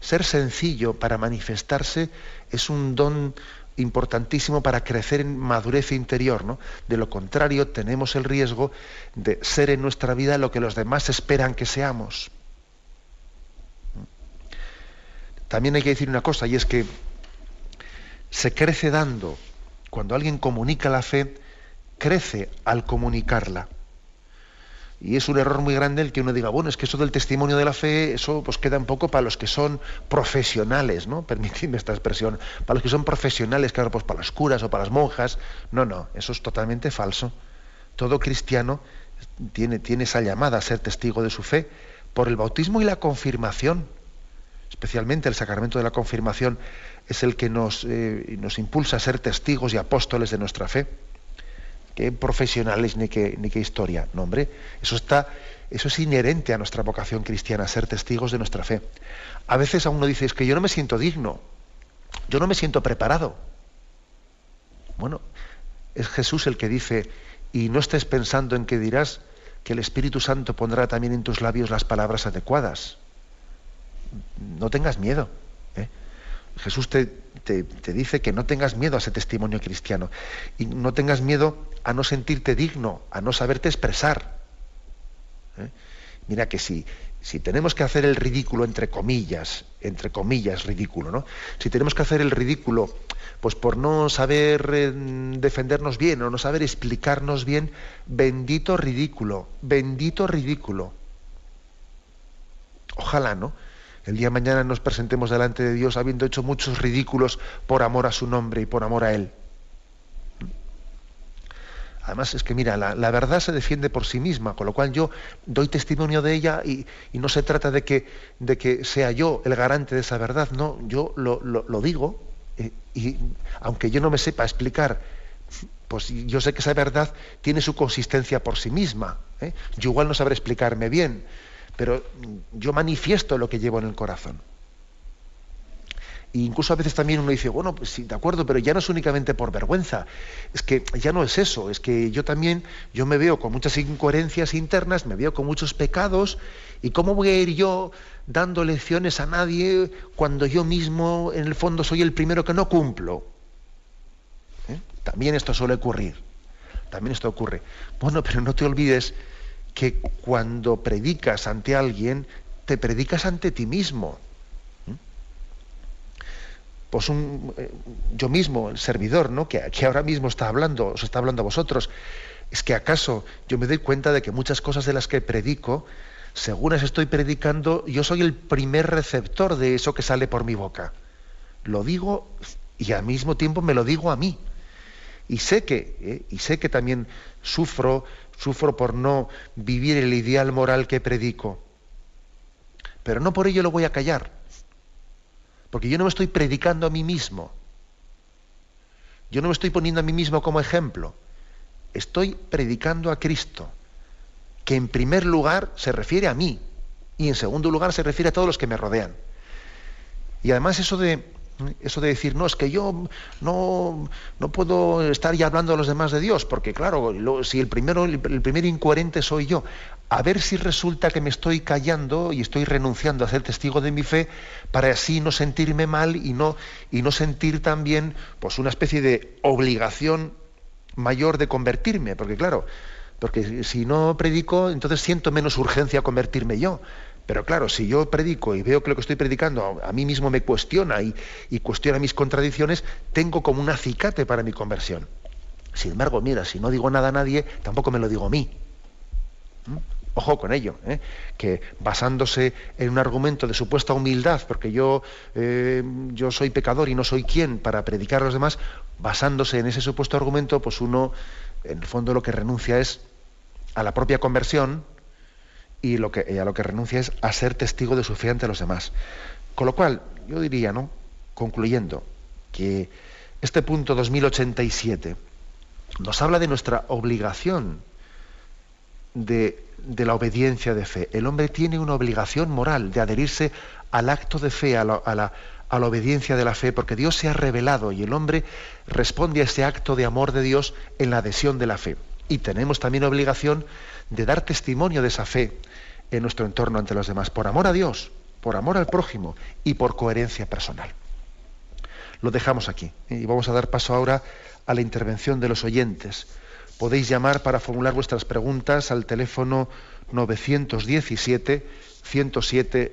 Speaker 1: Ser sencillo para manifestarse es un don importantísimo para crecer en madurez interior. ¿no? De lo contrario, tenemos el riesgo de ser en nuestra vida lo que los demás esperan que seamos. También hay que decir una cosa, y es que se crece dando. Cuando alguien comunica la fe, crece al comunicarla. Y es un error muy grande el que uno diga, bueno, es que eso del testimonio de la fe, eso pues queda un poco para los que son profesionales, ¿no? Permitidme esta expresión. Para los que son profesionales, claro, pues para los curas o para las monjas. No, no, eso es totalmente falso. Todo cristiano tiene, tiene esa llamada a ser testigo de su fe por el bautismo y la confirmación. Especialmente el sacramento de la confirmación es el que nos, eh, nos impulsa a ser testigos y apóstoles de nuestra fe qué profesionales ni qué, ni qué historia. No, hombre, eso está, eso es inherente a nuestra vocación cristiana, ser testigos de nuestra fe. A veces a uno dice, es que yo no me siento digno, yo no me siento preparado. Bueno, es Jesús el que dice, y no estés pensando en que dirás que el Espíritu Santo pondrá también en tus labios las palabras adecuadas. No tengas miedo. ¿eh? Jesús te, te, dice que no tengas miedo a ese testimonio cristiano y no tengas miedo a no sentirte digno, a no saberte expresar. ¿eh? Mira que si, si tenemos que hacer el ridículo, entre comillas, entre comillas ridículo, ¿no? Si tenemos que hacer el ridículo, pues por no saber eh, defendernos bien o no saber explicarnos bien, bendito ridículo, bendito ridículo. Ojalá, ¿no? El día de mañana nos presentemos delante de Dios habiendo hecho muchos ridículos por amor a su nombre y por amor a Él. Además es que, mira, la, verdad se defiende por sí misma, con lo cual yo doy testimonio de ella y, no se trata de que, de que, sea yo el garante de esa verdad, no, yo lo, digo eh, y aunque yo no me sepa explicar, pues yo sé que esa verdad tiene su consistencia por sí misma. ¿eh? Yo igual no sabré explicarme bien, pero yo manifiesto lo que llevo en el corazón. E incluso a veces también uno dice, bueno, pues sí, de acuerdo, pero ya no es únicamente por vergüenza. Es que ya no es eso, es que yo también, yo me veo con muchas incoherencias internas, me veo con muchos pecados, y cómo voy a ir yo dando lecciones a nadie cuando yo mismo, en el fondo, soy el primero que no cumplo. ¿Eh? También esto suele ocurrir. También esto ocurre. Bueno, pero no te olvides que cuando predicas ante alguien, te predicas ante ti mismo. ¿Mm? Pues un, eh, yo mismo, el servidor, ¿no? Que, ahora mismo está hablando, os está hablando a vosotros, es que acaso yo me doy cuenta de que muchas cosas de las que predico, según las estoy predicando, yo soy el primer receptor de eso que sale por mi boca. Lo digo y al mismo tiempo me lo digo a mí. Y sé que, eh, y sé que también sufro sufro por no vivir el ideal moral que predico. Pero no por ello lo voy a callar, porque yo no me estoy predicando a mí mismo. Yo no me estoy poniendo a mí mismo como ejemplo. Estoy predicando a Cristo, que en primer lugar se refiere a mí y en segundo lugar se refiere a todos los que me rodean. Y además eso de eso de decir, no, es que yo no, no puedo estar ya hablando a los demás de Dios, porque claro, si el, primero, el, primer incoherente soy yo, a ver si resulta que me estoy callando y estoy renunciando a ser testigo de mi fe para así no sentirme mal y no, y no sentir también pues, una especie de obligación mayor de convertirme, porque claro, porque si no predico, entonces siento menos urgencia a convertirme yo. Pero claro, si yo predico y veo que lo que estoy predicando a, mí mismo me cuestiona y, cuestiona mis contradicciones, tengo como un acicate para mi conversión. Sin embargo, mira, si no digo nada a nadie, tampoco me lo digo a mí. ¿Mm? Ojo con ello, ¿eh? que basándose en un argumento de supuesta humildad, porque yo, eh, yo soy pecador y no soy quien para predicar a los demás, basándose en ese supuesto argumento, pues uno, en el fondo, lo que renuncia es a la propia conversión, y lo que, a lo que renuncia es a ser testigo de su fe ante los demás. Con lo cual, yo diría, ¿no? concluyendo, que este punto 2087 nos habla de nuestra obligación de, la obediencia de fe. El hombre tiene una obligación moral de adherirse al acto de fe, a la, a la, a la obediencia de la fe, porque Dios se ha revelado y el hombre responde a ese acto de amor de Dios en la adhesión de la fe. Y tenemos también obligación de dar testimonio de esa fe en nuestro entorno ante los demás, por amor a Dios, por amor al prójimo y por coherencia personal. Lo dejamos aquí y vamos a dar paso ahora a la intervención de los oyentes. Podéis llamar para formular vuestras preguntas al teléfono 917 107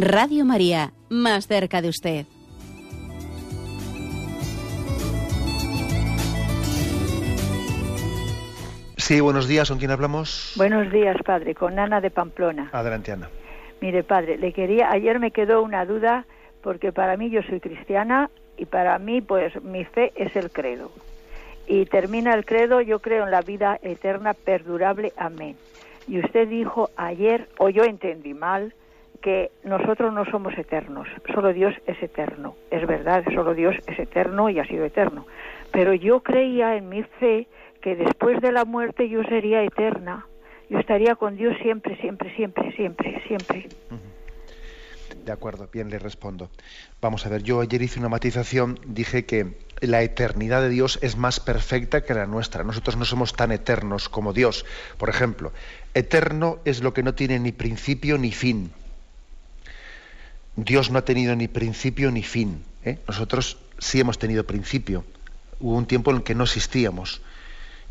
Speaker 2: Radio María, más cerca de usted.
Speaker 1: Sí, buenos días, ¿con quién hablamos?
Speaker 3: Buenos días, padre, con Ana de Pamplona.
Speaker 1: Adelante, Ana.
Speaker 3: Mire, padre, le quería, ayer me quedó una duda porque para mí yo soy cristiana y para mí pues mi fe es el credo. Y termina el credo, yo creo en la vida eterna perdurable, amén. Y usted dijo ayer, o yo entendí mal, que nosotros no somos eternos, solo Dios es eterno. Es verdad, solo Dios es eterno y ha sido eterno. Pero yo creía en mi fe que después de la muerte yo sería eterna. Yo estaría con Dios siempre, siempre, siempre, siempre, siempre.
Speaker 1: De acuerdo, bien le respondo. Vamos a ver, yo ayer hice una matización, dije que la eternidad de Dios es más perfecta que la nuestra. Nosotros no somos tan eternos como Dios. Por ejemplo, eterno es lo que no tiene ni principio ni fin. Dios no ha tenido ni principio ni fin. ¿eh? Nosotros sí hemos tenido principio. Hubo un tiempo en el que no existíamos.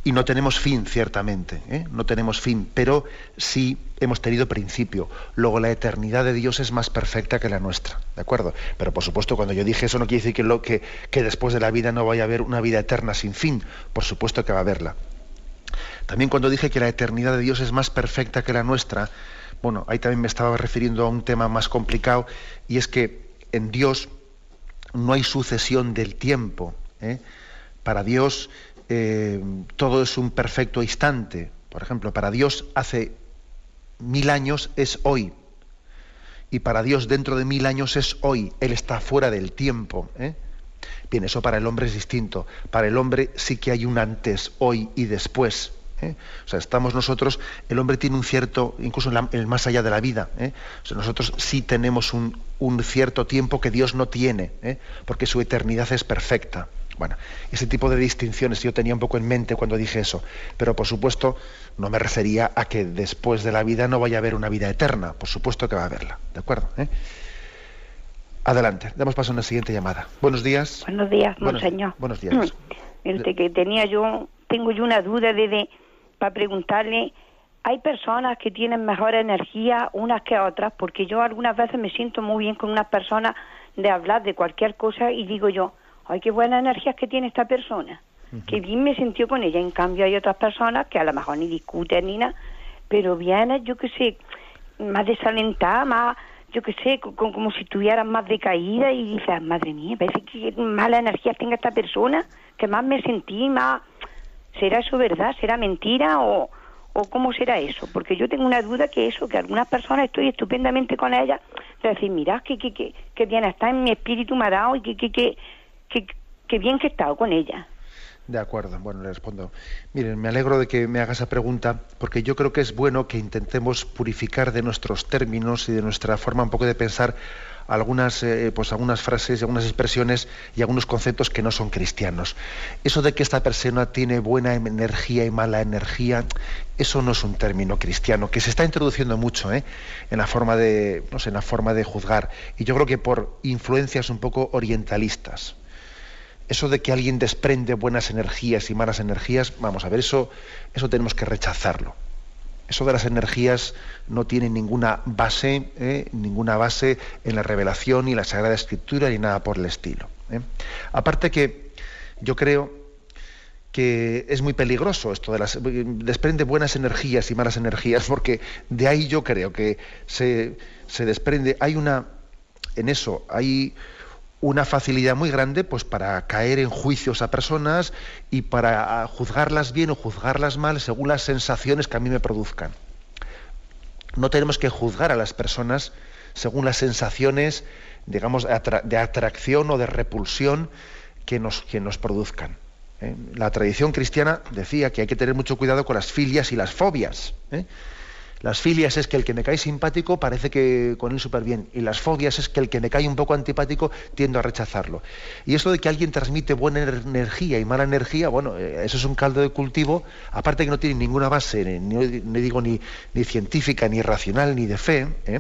Speaker 1: Y no tenemos fin, ciertamente. ¿eh? No tenemos fin, pero sí hemos tenido principio. Luego la eternidad de Dios es más perfecta que la nuestra. ¿De acuerdo? Pero por supuesto, cuando yo dije eso no quiere decir que, lo, que, que después de la vida no vaya a haber una vida eterna sin fin. Por supuesto que va a haberla. También cuando dije que la eternidad de Dios es más perfecta que la nuestra, bueno, ahí también me estaba refiriendo a un tema más complicado y es que en Dios no hay sucesión del tiempo. ¿eh? Para Dios eh, todo es un perfecto instante. Por ejemplo, para Dios hace mil años es hoy. Y para Dios dentro de mil años es hoy. Él está fuera del tiempo. ¿eh? Bien, eso para el hombre es distinto. Para el hombre sí que hay un antes, hoy y después. ¿Eh? O sea, estamos nosotros, el hombre tiene un cierto, incluso en el más allá de la vida, ¿eh? o sea, nosotros sí tenemos un, cierto tiempo que Dios no tiene, ¿eh? porque su eternidad es perfecta. Bueno, ese tipo de distinciones yo tenía un poco en mente cuando dije eso, pero por supuesto no me refería a que después de la vida no vaya a haber una vida eterna, por supuesto que va a haberla, ¿de acuerdo? Adelante, damos paso a una siguiente llamada. Buenos días.
Speaker 4: Buenos días, monseñor.
Speaker 1: Buenos, días.
Speaker 4: El que tenía yo, tengo yo una duda de para preguntarle, hay personas que tienen mejor energía unas que otras, porque yo algunas veces me siento muy bien con unas personas de hablar de cualquier cosa y digo yo, ay, qué buena energía que tiene esta persona, que bien me sintió con ella. En cambio hay otras personas que a lo mejor ni discuten ni nada, pero vienen, yo qué sé, más desalentadas, más, yo qué sé, como si estuvieran más decaídas y dices, madre mía, parece que mala energía tenga esta persona, que más me sentí, más ¿Será eso verdad? ¿Será mentira? ¿O, o cómo será eso? Porque yo tengo una duda que eso, que algunas personas estoy estupendamente con ellas, de decir, mira, que, que, que, que bien está en mi espíritu me ha dado y que, que, que, que, bien que he estado con ella.
Speaker 1: De acuerdo, bueno, le respondo. Miren, me alegro de que me haga esa pregunta, porque yo creo que es bueno que intentemos purificar de nuestros términos y de nuestra forma un poco de pensar algunas, eh, pues algunas frases, algunas expresiones y algunos conceptos que no son cristianos. Eso de que esta persona tiene buena energía y mala energía, eso no es un término cristiano, que se está introduciendo mucho ¿eh? en, la forma de, no sé, en la forma de juzgar. Y yo creo que por influencias un poco orientalistas. Eso de que alguien desprende buenas energías y malas energías, vamos a ver, eso, eso tenemos que rechazarlo. Eso de las energías no tiene ninguna base, ¿eh? ninguna base en la revelación ni la Sagrada Escritura ni nada por el estilo. ¿eh? Aparte que yo creo que es muy peligroso esto de las desprende buenas energías y malas energías, porque de ahí yo creo que se, se desprende, hay una en eso, hay una facilidad muy grande pues para caer en juicios a personas y para juzgarlas bien o juzgarlas mal según las sensaciones que a mí me produzcan. No tenemos que juzgar a las personas según las sensaciones, digamos, de atracción o de repulsión que nos, que nos produzcan. ¿eh? La tradición cristiana decía que hay que tener mucho cuidado con las filias y las fobias. ¿eh? Las filias es que el que me cae simpático parece que con él súper bien. Y las fobias es que el que me cae un poco antipático tiendo a rechazarlo. Y eso de que alguien transmite buena energía y mala energía, bueno, eh, eso es un caldo de cultivo, aparte que no tiene ninguna base, ni, digo ni, científica, ni racional, ni de fe. ¿eh?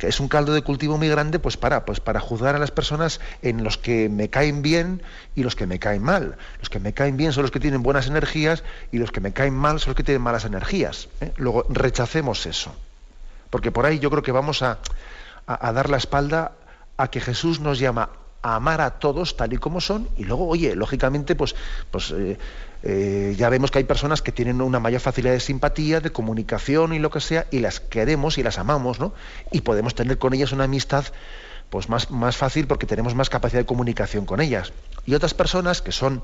Speaker 1: Que es un caldo de cultivo muy grande pues para pues para juzgar a las personas en los que me caen bien y los que me caen mal los que me caen bien son los que tienen buenas energías y los que me caen mal son los que tienen malas energías ¿eh? luego rechacemos eso porque por ahí yo creo que vamos a, a dar la espalda a que Jesús nos llama amar a todos tal y como son y luego, oye, lógicamente, pues, pues eh, eh, ya vemos que hay personas que tienen una mayor facilidad de simpatía, de comunicación y lo que sea, y las queremos y las amamos, ¿no? Y podemos tener con ellas una amistad pues más, más fácil porque tenemos más capacidad de comunicación con ellas. Y otras personas que son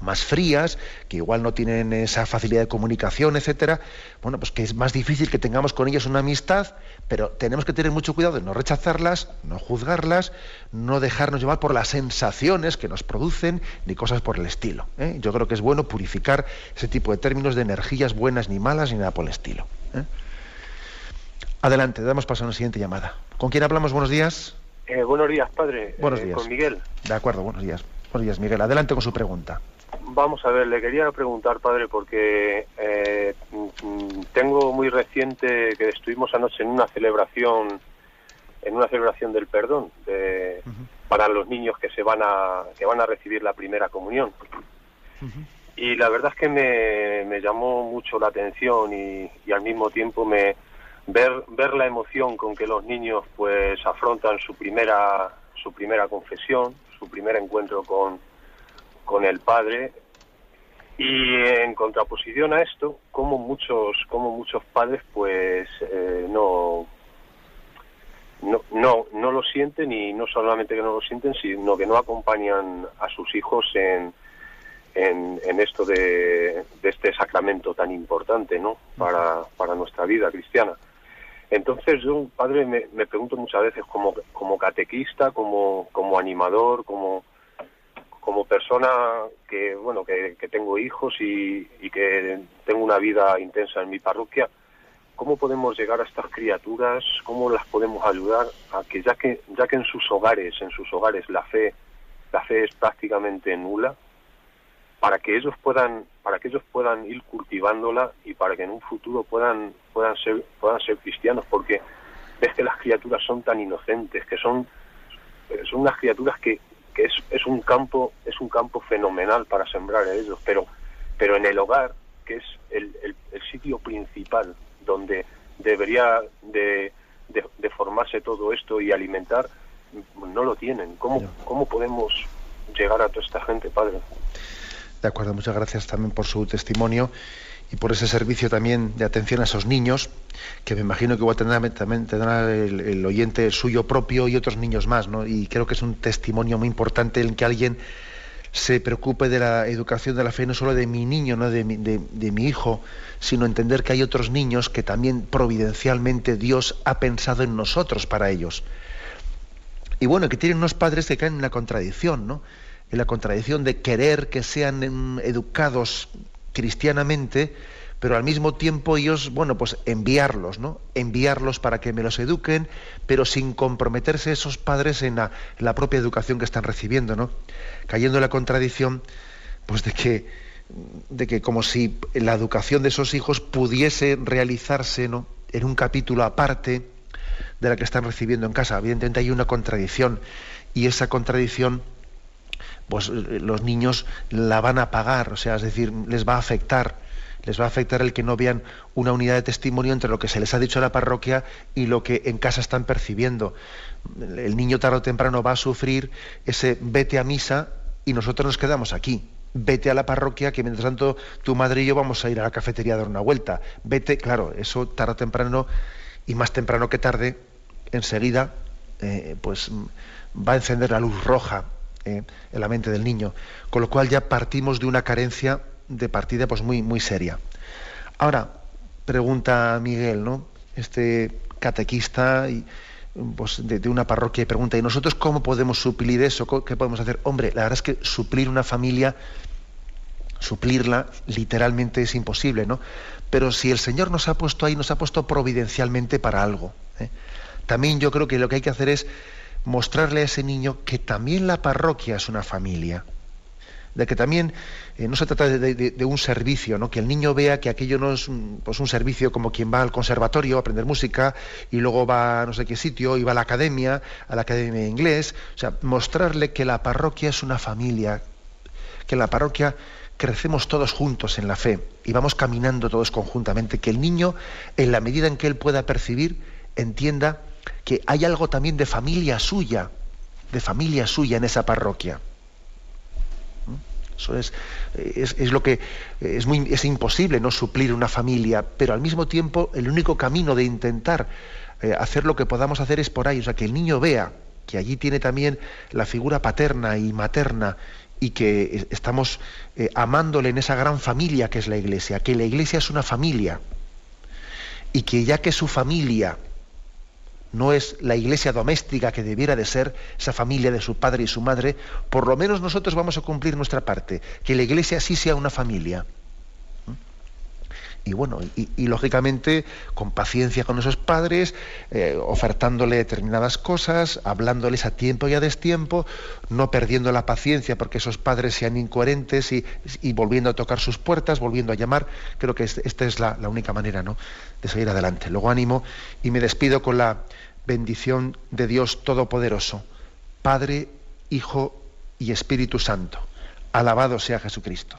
Speaker 1: más frías, que igual no tienen esa facilidad de comunicación, etcétera, bueno, pues que es más difícil que tengamos con ellas una amistad, pero tenemos que tener mucho cuidado de no rechazarlas, no juzgarlas, no dejarnos llevar por las sensaciones que nos producen, ni cosas por el estilo. ¿eh? Yo creo que es bueno purificar ese tipo de términos de energías buenas ni malas ni nada por el estilo. ¿eh? Adelante, damos paso a una siguiente llamada. ¿Con quién hablamos? Buenos días.
Speaker 5: Eh, buenos días, padre.
Speaker 1: Buenos días.
Speaker 5: Con Miguel.
Speaker 1: De acuerdo, buenos días. Buenos días, Miguel. Adelante con su pregunta.
Speaker 5: Vamos a ver, le quería preguntar, padre, porque eh, tengo muy reciente que estuvimos anoche en una celebración, en una celebración del perdón, de, para los niños que se van a que van a recibir la primera comunión. Y la verdad es que me, me llamó mucho la atención y, y, al mismo tiempo me ver ver la emoción con que los niños pues afrontan su primera su primera confesión, su primer encuentro con con el padre y en contraposición a esto como muchos como muchos padres pues eh, no no, no no lo sienten y no solamente que no lo sienten sino que no acompañan a sus hijos en en, esto de, de, este sacramento tan importante no para, para nuestra vida cristiana. Entonces yo padre me, me pregunto muchas veces como como catequista como como animador como como persona que bueno que, tengo hijos y, que tengo una vida intensa en mi parroquia cómo podemos llegar a estas criaturas cómo las podemos ayudar a que ya que ya que en sus hogares en sus hogares la fe la fe es prácticamente nula para que ellos puedan para que ellos puedan ir cultivándola y para que en un futuro puedan puedan ser puedan ser cristianos porque ves que las criaturas son tan inocentes que son son unas criaturas que que es, es un campo es un campo fenomenal para sembrar ellos pero pero en el hogar que es el, el, sitio principal donde debería de, de, formarse todo esto y alimentar no lo tienen. Cómo cómo podemos llegar a toda esta gente padre
Speaker 1: de acuerdo muchas gracias también por su testimonio y por ese servicio también de atención a esos niños, que me imagino que igual tendrá, también tendrá el, oyente suyo propio y otros niños más, ¿no? Y creo que es un testimonio muy importante en que alguien se preocupe de la educación de la fe no solo de mi niño, no de mi, de, mi hijo, sino entender que hay otros niños que también providencialmente Dios ha pensado en nosotros para ellos. Y bueno, que tienen unos padres que caen en la contradicción, ¿no? En la contradicción de querer que sean educados cristianamente, pero al mismo tiempo ellos, bueno, pues enviarlos, ¿no? Enviarlos para que me los eduquen, pero sin comprometerse esos padres en la, propia educación que están recibiendo, ¿no? Cayendo en la contradicción, pues de que, de que como si la educación de esos hijos pudiese realizarse, ¿no? En un capítulo aparte de la que están recibiendo en casa. Evidentemente hay una contradicción y esa contradicción pues los niños la van a pagar, o sea, es decir, les va a afectar les va a afectar el que no vean una unidad de testimonio entre lo que se les ha dicho en la parroquia y lo que en casa están percibiendo. El niño tarde o temprano va a sufrir ese vete a misa y nosotros nos quedamos aquí. Vete a la parroquia, que mientras tanto tu madre y yo vamos a ir a la cafetería a dar una vuelta. Vete, claro, eso tarde o temprano, y más temprano que tarde, enseguida, eh, pues va a encender la luz roja en la mente del niño. Con lo cual ya partimos de una carencia de partida pues muy, muy seria. Ahora, pregunta Miguel, ¿no? Este catequista y, pues, de, una parroquia y pregunta, ¿y nosotros cómo podemos suplir eso? ¿Qué podemos hacer? Hombre, la verdad es que suplir una familia, suplirla literalmente es imposible, ¿no? Pero si el Señor nos ha puesto ahí, nos ha puesto providencialmente para algo. ¿eh? También yo creo que lo que hay que hacer es mostrarle a ese niño que también la parroquia es una familia de que también eh, no se trata de, un servicio, ¿no? que el niño vea que aquello no es pues, un servicio como quien va al conservatorio a aprender música y luego va a no sé qué sitio y va a la academia, a la academia de inglés, o sea, mostrarle que la parroquia es una familia, que en la parroquia crecemos todos juntos en la fe y vamos caminando todos conjuntamente, que el niño, en la medida en que él pueda percibir, entienda que hay algo también de familia suya, de familia suya en esa parroquia. Eso es, es, lo que es, muy, es imposible no suplir una familia, pero al mismo tiempo el único camino de intentar eh, hacer lo que podamos hacer es por ahí, o sea, que el niño vea que allí tiene también la figura paterna y materna y que estamos eh, amándole en esa gran familia que es la iglesia, que la iglesia es una familia y que ya que su familia no es la iglesia doméstica que debiera de ser, esa familia de su padre y su madre, por lo menos nosotros vamos a cumplir nuestra parte, que la iglesia sí sea una familia. Y bueno, y, lógicamente con paciencia con esos padres, eh, ofertándole determinadas cosas, hablándoles a tiempo y a destiempo, no perdiendo la paciencia porque esos padres sean incoherentes y, volviendo a tocar sus puertas, volviendo a llamar. Creo que esta es la, la única manera ¿no? de seguir adelante. Luego ánimo y me despido con la bendición de Dios Todopoderoso, Padre, Hijo y Espíritu Santo. Alabado sea Jesucristo.